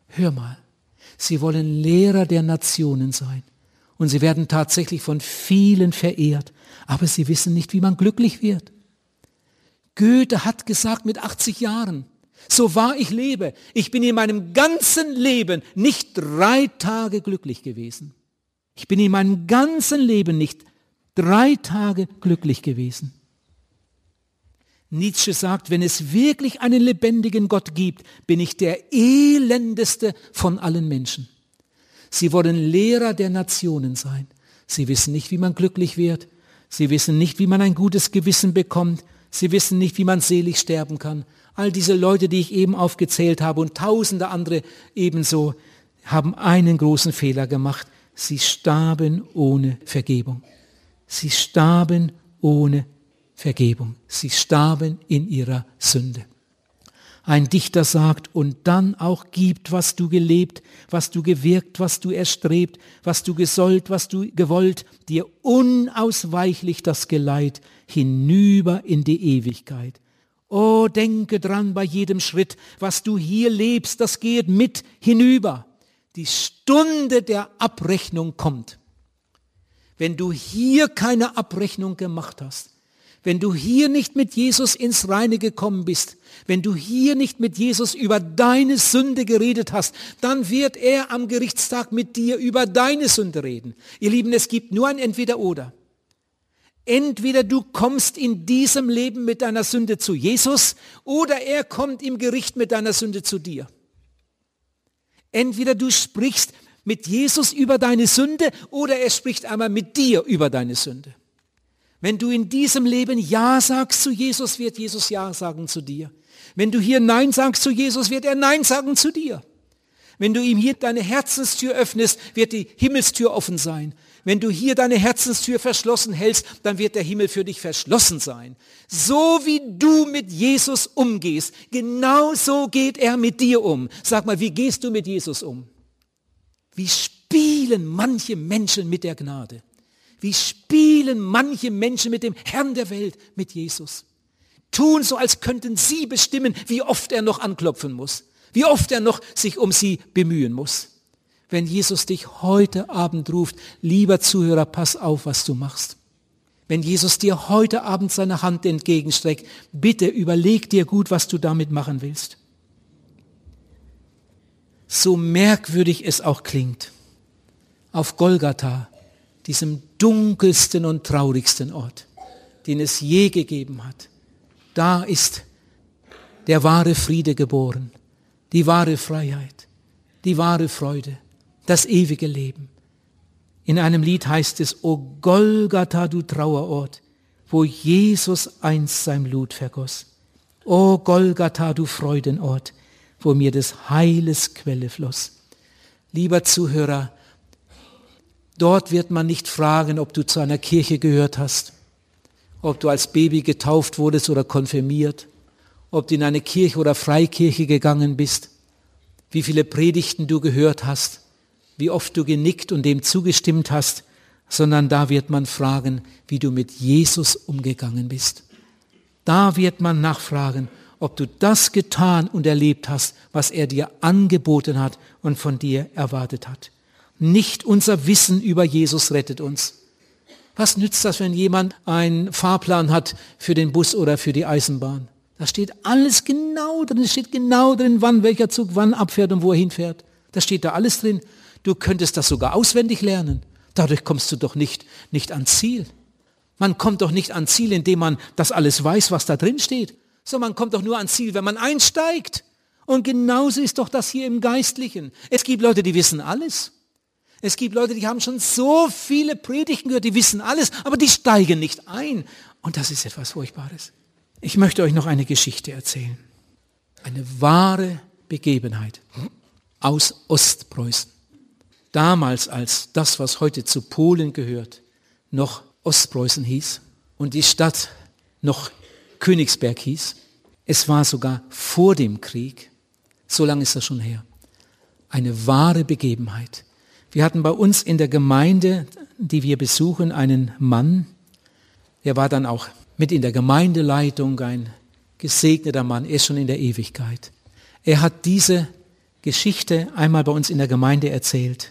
Hör mal, sie wollen Lehrer der Nationen sein. Und sie werden tatsächlich von vielen verehrt, aber sie wissen nicht, wie man glücklich wird. Goethe hat gesagt mit 80 Jahren, so wahr ich lebe, ich bin in meinem ganzen Leben nicht drei Tage glücklich gewesen. Ich bin in meinem ganzen Leben nicht drei Tage glücklich gewesen. Nietzsche sagt, wenn es wirklich einen lebendigen Gott gibt, bin ich der elendeste von allen Menschen. Sie wollen Lehrer der Nationen sein. Sie wissen nicht, wie man glücklich wird. Sie wissen nicht, wie man ein gutes Gewissen bekommt. Sie wissen nicht, wie man selig sterben kann. All diese Leute, die ich eben aufgezählt habe und tausende andere ebenso, haben einen großen Fehler gemacht. Sie starben ohne Vergebung. Sie starben ohne Vergebung. Sie starben in ihrer Sünde. Ein Dichter sagt, und dann auch gibt, was du gelebt, was du gewirkt, was du erstrebt, was du gesollt, was du gewollt, dir unausweichlich das Geleit hinüber in die Ewigkeit. Oh, denke dran bei jedem Schritt, was du hier lebst, das geht mit hinüber. Die Stunde der Abrechnung kommt. Wenn du hier keine Abrechnung gemacht hast, wenn du hier nicht mit Jesus ins Reine gekommen bist, wenn du hier nicht mit Jesus über deine Sünde geredet hast, dann wird er am Gerichtstag mit dir über deine Sünde reden. Ihr Lieben, es gibt nur ein Entweder-Oder. Entweder du kommst in diesem Leben mit deiner Sünde zu Jesus oder er kommt im Gericht mit deiner Sünde zu dir. Entweder du sprichst mit Jesus über deine Sünde oder er spricht einmal mit dir über deine Sünde. Wenn du in diesem Leben Ja sagst zu Jesus, wird Jesus Ja sagen zu dir. Wenn du hier Nein sagst zu Jesus, wird er Nein sagen zu dir. Wenn du ihm hier deine Herzenstür öffnest, wird die Himmelstür offen sein. Wenn du hier deine Herzenstür verschlossen hältst, dann wird der Himmel für dich verschlossen sein. So wie du mit Jesus umgehst, genau so geht er mit dir um. Sag mal, wie gehst du mit Jesus um? Wie spielen manche Menschen mit der Gnade? Wie spielen manche Menschen mit dem Herrn der Welt, mit Jesus? Tun so, als könnten sie bestimmen, wie oft er noch anklopfen muss, wie oft er noch sich um sie bemühen muss. Wenn Jesus dich heute Abend ruft, lieber Zuhörer, pass auf, was du machst. Wenn Jesus dir heute Abend seine Hand entgegenstreckt, bitte überleg dir gut, was du damit machen willst. So merkwürdig es auch klingt, auf Golgatha diesem dunkelsten und traurigsten Ort, den es je gegeben hat. Da ist der wahre Friede geboren, die wahre Freiheit. die wahre Freude, das ewige Leben. In einem Lied heißt es, O Golgatha, du Trauerort, wo Jesus einst sein Blut vergoss. O Golgatha, du Freudenort, wo mir des Heiles Quelle floss. Lieber Zuhörer, dort wird man nicht fragen, ob du zu einer Kirche gehört hast, ob du als Baby getauft wurdest oder konfirmiert, ob du in eine Kirche oder Freikirche gegangen bist, wie viele Predigten du gehört hast, wie oft du genickt und dem zugestimmt hast, sondern da wird man fragen, wie du mit Jesus umgegangen bist. Da wird man nachfragen, ob du das getan und erlebt hast, was er dir angeboten hat und von dir erwartet hat. Nicht unser Wissen über Jesus rettet uns. Was nützt das, wenn jemand einen Fahrplan hat für den Bus oder für die Eisenbahn? Da steht alles genau drin, es steht genau drin, wann welcher Zug wann abfährt und wo er hinfährt. Da steht da alles drin. Du könntest das sogar auswendig lernen. Dadurch kommst du doch nicht, nicht ans Ziel. Man kommt doch nicht ans Ziel, indem man das alles weiß, was da drin steht. Sondern man kommt doch nur ans Ziel, wenn man einsteigt. Und genauso ist doch das hier im Geistlichen. Es gibt Leute, die wissen alles. Es gibt Leute, die haben schon so viele Predigten gehört, die wissen alles, aber die steigen nicht ein. Und das ist etwas Furchtbares. Ich möchte euch noch eine Geschichte erzählen. Eine wahre Begebenheit aus Ostpreußen. Damals, als das, was heute zu Polen gehört, noch Ostpreußen hieß und die Stadt noch Königsberg hieß. Es war sogar vor dem Krieg, so lange ist das schon her, eine wahre Begebenheit. Wir hatten bei uns in der Gemeinde, die wir besuchen, einen Mann, der war dann auch mit in der Gemeindeleitung ein gesegneter Mann, er ist schon in der Ewigkeit. Er hat diese Geschichte einmal bei uns in der Gemeinde erzählt.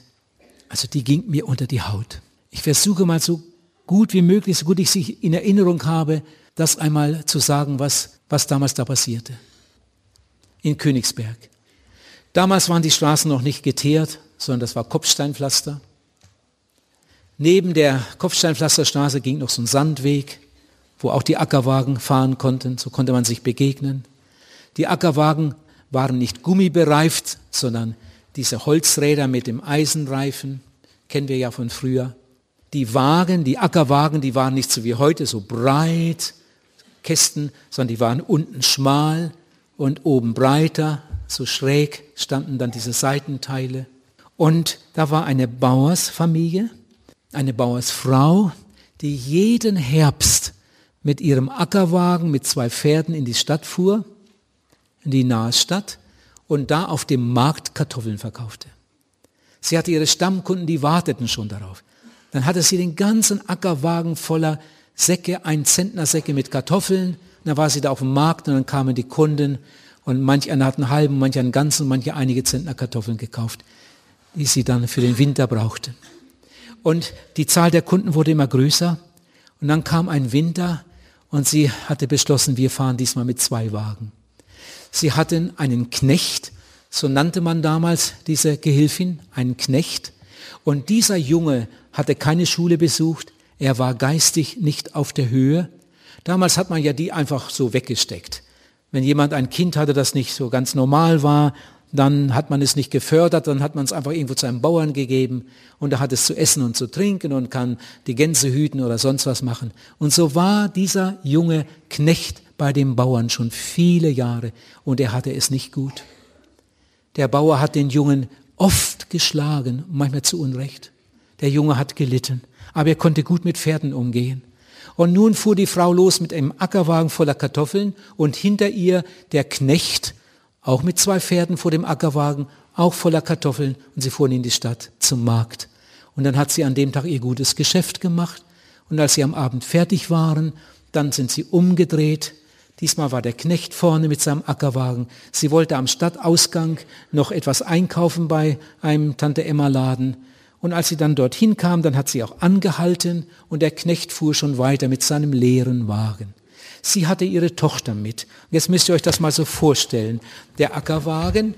Also die ging mir unter die Haut. Ich versuche mal so gut wie möglich, so gut ich sie in Erinnerung habe, das einmal zu sagen, was, was damals da passierte. In Königsberg. Damals waren die Straßen noch nicht geteert, sondern das war Kopfsteinpflaster. Neben der Kopfsteinpflasterstraße ging noch so ein Sandweg, wo auch die Ackerwagen fahren konnten, so konnte man sich begegnen. Die Ackerwagen waren nicht gummibereift, sondern diese Holzräder mit dem Eisenreifen, kennen wir ja von früher. Die Wagen, die Ackerwagen, die waren nicht so wie heute, so breit, Kästen, sondern die waren unten schmal und oben breiter, so schräg standen dann diese Seitenteile. Und da war eine Bauersfamilie, eine Bauersfrau, die jeden Herbst mit ihrem Ackerwagen mit zwei Pferden in die Stadt fuhr, in die nahe Stadt, und da auf dem Markt Kartoffeln verkaufte. Sie hatte ihre Stammkunden, die warteten schon darauf. Dann hatte sie den ganzen Ackerwagen voller Säcke, ein Zentner Säcke mit Kartoffeln. Und dann war sie da auf dem Markt und dann kamen die Kunden und manch einer hat einen halben, manch einen ganzen, manche einige Zentner Kartoffeln gekauft die sie dann für den Winter brauchte. Und die Zahl der Kunden wurde immer größer. Und dann kam ein Winter und sie hatte beschlossen, wir fahren diesmal mit zwei Wagen. Sie hatten einen Knecht, so nannte man damals diese Gehilfin, einen Knecht. Und dieser Junge hatte keine Schule besucht, er war geistig nicht auf der Höhe. Damals hat man ja die einfach so weggesteckt. Wenn jemand ein Kind hatte, das nicht so ganz normal war, dann hat man es nicht gefördert, dann hat man es einfach irgendwo zu einem Bauern gegeben und er hat es zu essen und zu trinken und kann die Gänse hüten oder sonst was machen. Und so war dieser junge Knecht bei dem Bauern schon viele Jahre und er hatte es nicht gut. Der Bauer hat den Jungen oft geschlagen, manchmal zu Unrecht. Der Junge hat gelitten, aber er konnte gut mit Pferden umgehen. Und nun fuhr die Frau los mit einem Ackerwagen voller Kartoffeln und hinter ihr der Knecht auch mit zwei Pferden vor dem Ackerwagen, auch voller Kartoffeln und sie fuhren in die Stadt zum Markt. Und dann hat sie an dem Tag ihr gutes Geschäft gemacht und als sie am Abend fertig waren, dann sind sie umgedreht. Diesmal war der Knecht vorne mit seinem Ackerwagen. Sie wollte am Stadtausgang noch etwas einkaufen bei einem Tante Emma Laden. Und als sie dann dorthin kam, dann hat sie auch angehalten und der Knecht fuhr schon weiter mit seinem leeren Wagen. Sie hatte ihre Tochter mit. Jetzt müsst ihr euch das mal so vorstellen. Der Ackerwagen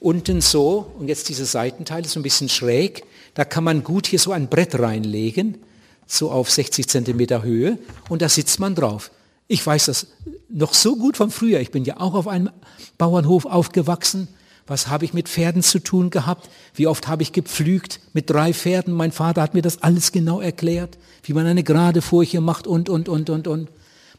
unten so und jetzt diese Seitenteile so ein bisschen schräg. Da kann man gut hier so ein Brett reinlegen, so auf 60 Zentimeter Höhe und da sitzt man drauf. Ich weiß das noch so gut von früher. Ich bin ja auch auf einem Bauernhof aufgewachsen. Was habe ich mit Pferden zu tun gehabt? Wie oft habe ich gepflügt mit drei Pferden? Mein Vater hat mir das alles genau erklärt, wie man eine gerade Furche macht und, und, und, und, und.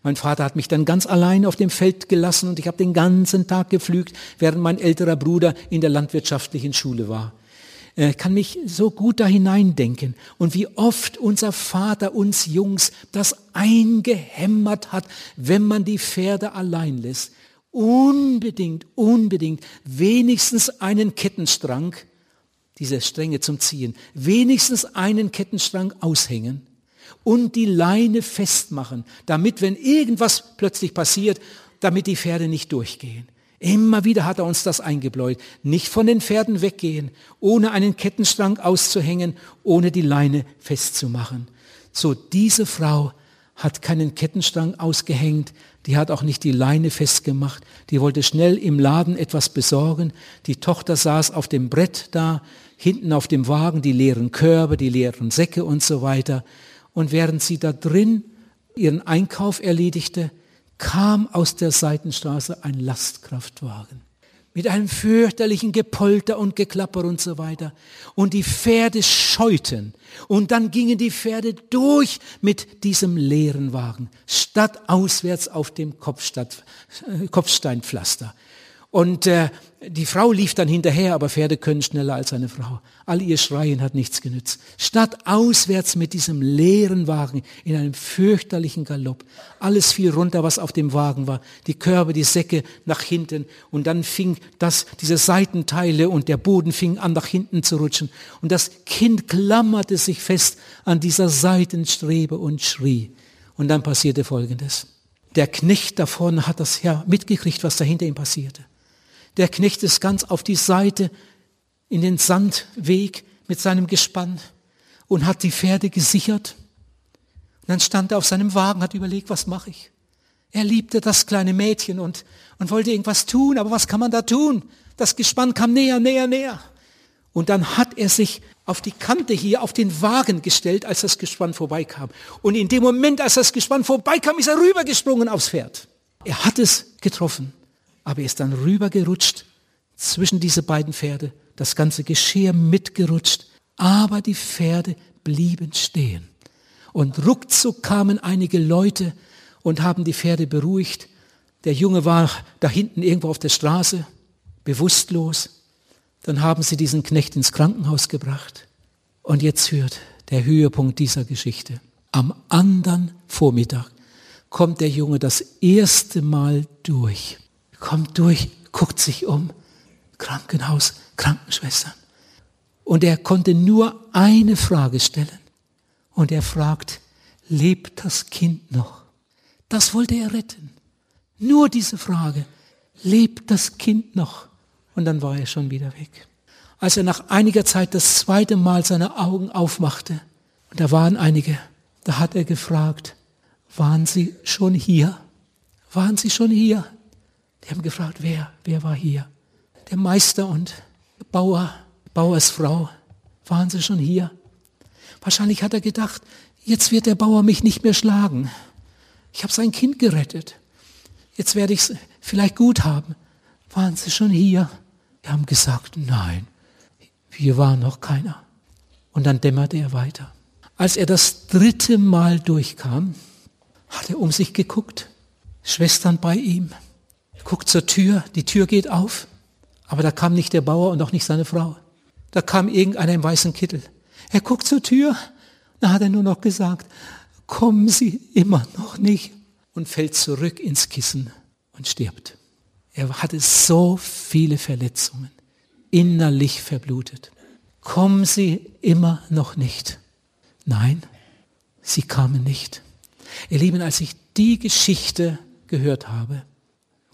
Mein Vater hat mich dann ganz allein auf dem Feld gelassen und ich habe den ganzen Tag gepflügt, während mein älterer Bruder in der landwirtschaftlichen Schule war. Ich kann mich so gut da hineindenken und wie oft unser Vater uns Jungs das eingehämmert hat, wenn man die Pferde allein lässt. Unbedingt, unbedingt wenigstens einen Kettenstrang, diese Stränge zum Ziehen, wenigstens einen Kettenstrang aushängen und die Leine festmachen, damit, wenn irgendwas plötzlich passiert, damit die Pferde nicht durchgehen. Immer wieder hat er uns das eingebläut. Nicht von den Pferden weggehen, ohne einen Kettenstrang auszuhängen, ohne die Leine festzumachen. So, diese Frau hat keinen Kettenstrang ausgehängt, die hat auch nicht die Leine festgemacht, die wollte schnell im Laden etwas besorgen. Die Tochter saß auf dem Brett da, hinten auf dem Wagen die leeren Körbe, die leeren Säcke und so weiter. Und während sie da drin ihren Einkauf erledigte, kam aus der Seitenstraße ein Lastkraftwagen mit einem fürchterlichen Gepolter und Geklapper und so weiter. Und die Pferde scheuten. Und dann gingen die Pferde durch mit diesem leeren Wagen, statt auswärts auf dem Kopfstadt, äh, Kopfsteinpflaster. Und äh, die Frau lief dann hinterher, aber Pferde können schneller als eine Frau. All ihr Schreien hat nichts genützt. Statt auswärts mit diesem leeren Wagen in einem fürchterlichen Galopp. Alles fiel runter, was auf dem Wagen war. Die Körbe, die Säcke nach hinten. Und dann fing das, diese Seitenteile und der Boden fing an, nach hinten zu rutschen. Und das Kind klammerte sich fest an dieser Seitenstrebe und schrie. Und dann passierte Folgendes. Der Knecht davon hat das ja mitgekriegt, was da hinter ihm passierte. Der Knecht ist ganz auf die Seite in den Sandweg mit seinem Gespann und hat die Pferde gesichert. Und dann stand er auf seinem Wagen, hat überlegt, was mache ich? Er liebte das kleine Mädchen und, und wollte irgendwas tun, aber was kann man da tun? Das Gespann kam näher, näher, näher. Und dann hat er sich auf die Kante hier, auf den Wagen gestellt, als das Gespann vorbeikam. Und in dem Moment, als das Gespann vorbeikam, ist er rübergesprungen aufs Pferd. Er hat es getroffen aber er ist dann rübergerutscht zwischen diese beiden Pferde, das ganze Geschirr mitgerutscht, aber die Pferde blieben stehen. Und ruckzuck kamen einige Leute und haben die Pferde beruhigt. Der Junge war da hinten irgendwo auf der Straße, bewusstlos. Dann haben sie diesen Knecht ins Krankenhaus gebracht. Und jetzt hört der Höhepunkt dieser Geschichte. Am anderen Vormittag kommt der Junge das erste Mal durch kommt durch, guckt sich um. Krankenhaus, Krankenschwestern. Und er konnte nur eine Frage stellen. Und er fragt, lebt das Kind noch? Das wollte er retten. Nur diese Frage, lebt das Kind noch? Und dann war er schon wieder weg. Als er nach einiger Zeit das zweite Mal seine Augen aufmachte, und da waren einige, da hat er gefragt, waren Sie schon hier? Waren Sie schon hier? Die haben gefragt, wer, wer war hier? Der Meister und Bauer, Bauersfrau, waren sie schon hier? Wahrscheinlich hat er gedacht, jetzt wird der Bauer mich nicht mehr schlagen. Ich habe sein Kind gerettet. Jetzt werde ich es vielleicht gut haben. Waren sie schon hier? Wir haben gesagt, nein, hier war noch keiner. Und dann dämmerte er weiter. Als er das dritte Mal durchkam, hat er um sich geguckt, Schwestern bei ihm guckt zur Tür, die Tür geht auf, aber da kam nicht der Bauer und auch nicht seine Frau. Da kam irgendeiner im weißen Kittel. Er guckt zur Tür, da hat er nur noch gesagt, kommen Sie immer noch nicht und fällt zurück ins Kissen und stirbt. Er hatte so viele Verletzungen, innerlich verblutet. Kommen Sie immer noch nicht. Nein, sie kamen nicht. Ihr Lieben, als ich die Geschichte gehört habe,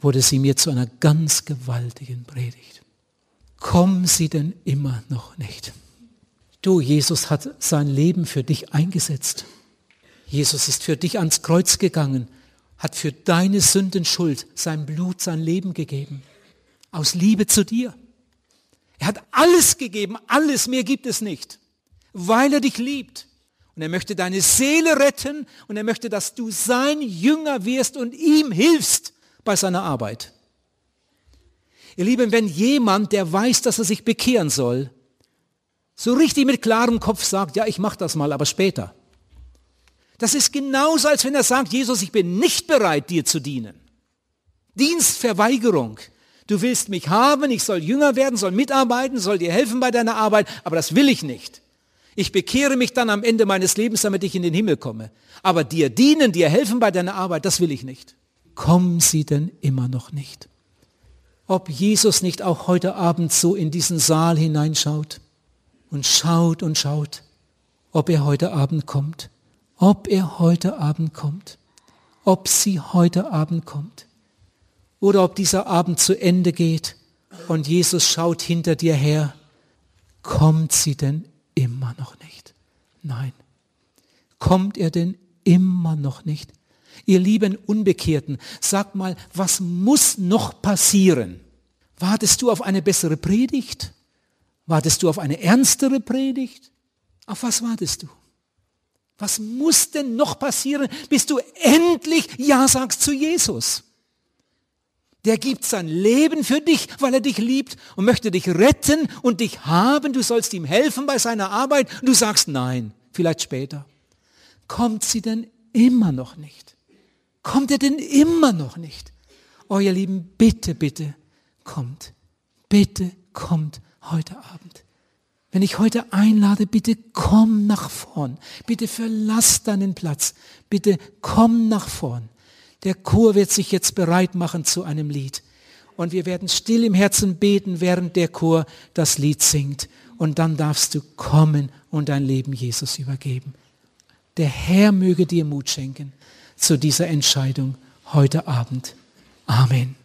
wurde sie mir zu einer ganz gewaltigen Predigt. Kommen Sie denn immer noch nicht? Du, Jesus hat sein Leben für dich eingesetzt. Jesus ist für dich ans Kreuz gegangen, hat für deine Sündenschuld sein Blut, sein Leben gegeben. Aus Liebe zu dir. Er hat alles gegeben, alles, mehr gibt es nicht, weil er dich liebt. Und er möchte deine Seele retten und er möchte, dass du sein Jünger wirst und ihm hilfst bei seiner Arbeit. Ihr Lieben, wenn jemand, der weiß, dass er sich bekehren soll, so richtig mit klarem Kopf sagt, ja, ich mache das mal, aber später. Das ist genauso, als wenn er sagt, Jesus, ich bin nicht bereit, dir zu dienen. Dienstverweigerung. Du willst mich haben, ich soll jünger werden, soll mitarbeiten, soll dir helfen bei deiner Arbeit, aber das will ich nicht. Ich bekehre mich dann am Ende meines Lebens, damit ich in den Himmel komme. Aber dir dienen, dir helfen bei deiner Arbeit, das will ich nicht. Kommen sie denn immer noch nicht? Ob Jesus nicht auch heute Abend so in diesen Saal hineinschaut und schaut und schaut, ob er heute Abend kommt, ob er heute Abend kommt, ob sie heute Abend kommt oder ob dieser Abend zu Ende geht und Jesus schaut hinter dir her, kommt sie denn immer noch nicht? Nein. Kommt er denn immer noch nicht? Ihr lieben Unbekehrten, sag mal, was muss noch passieren? Wartest du auf eine bessere Predigt? Wartest du auf eine ernstere Predigt? Auf was wartest du? Was muss denn noch passieren, bis du endlich Ja sagst zu Jesus? Der gibt sein Leben für dich, weil er dich liebt und möchte dich retten und dich haben. Du sollst ihm helfen bei seiner Arbeit. Und du sagst nein, vielleicht später. Kommt sie denn immer noch nicht? Kommt er denn immer noch nicht? Oh ihr Lieben, bitte, bitte, kommt. Bitte kommt heute Abend. Wenn ich heute einlade, bitte komm nach vorn. Bitte verlass deinen Platz. Bitte komm nach vorn. Der Chor wird sich jetzt bereit machen zu einem Lied. Und wir werden still im Herzen beten, während der Chor das Lied singt. Und dann darfst du kommen und dein Leben Jesus übergeben. Der Herr möge dir Mut schenken zu dieser Entscheidung heute Abend. Amen.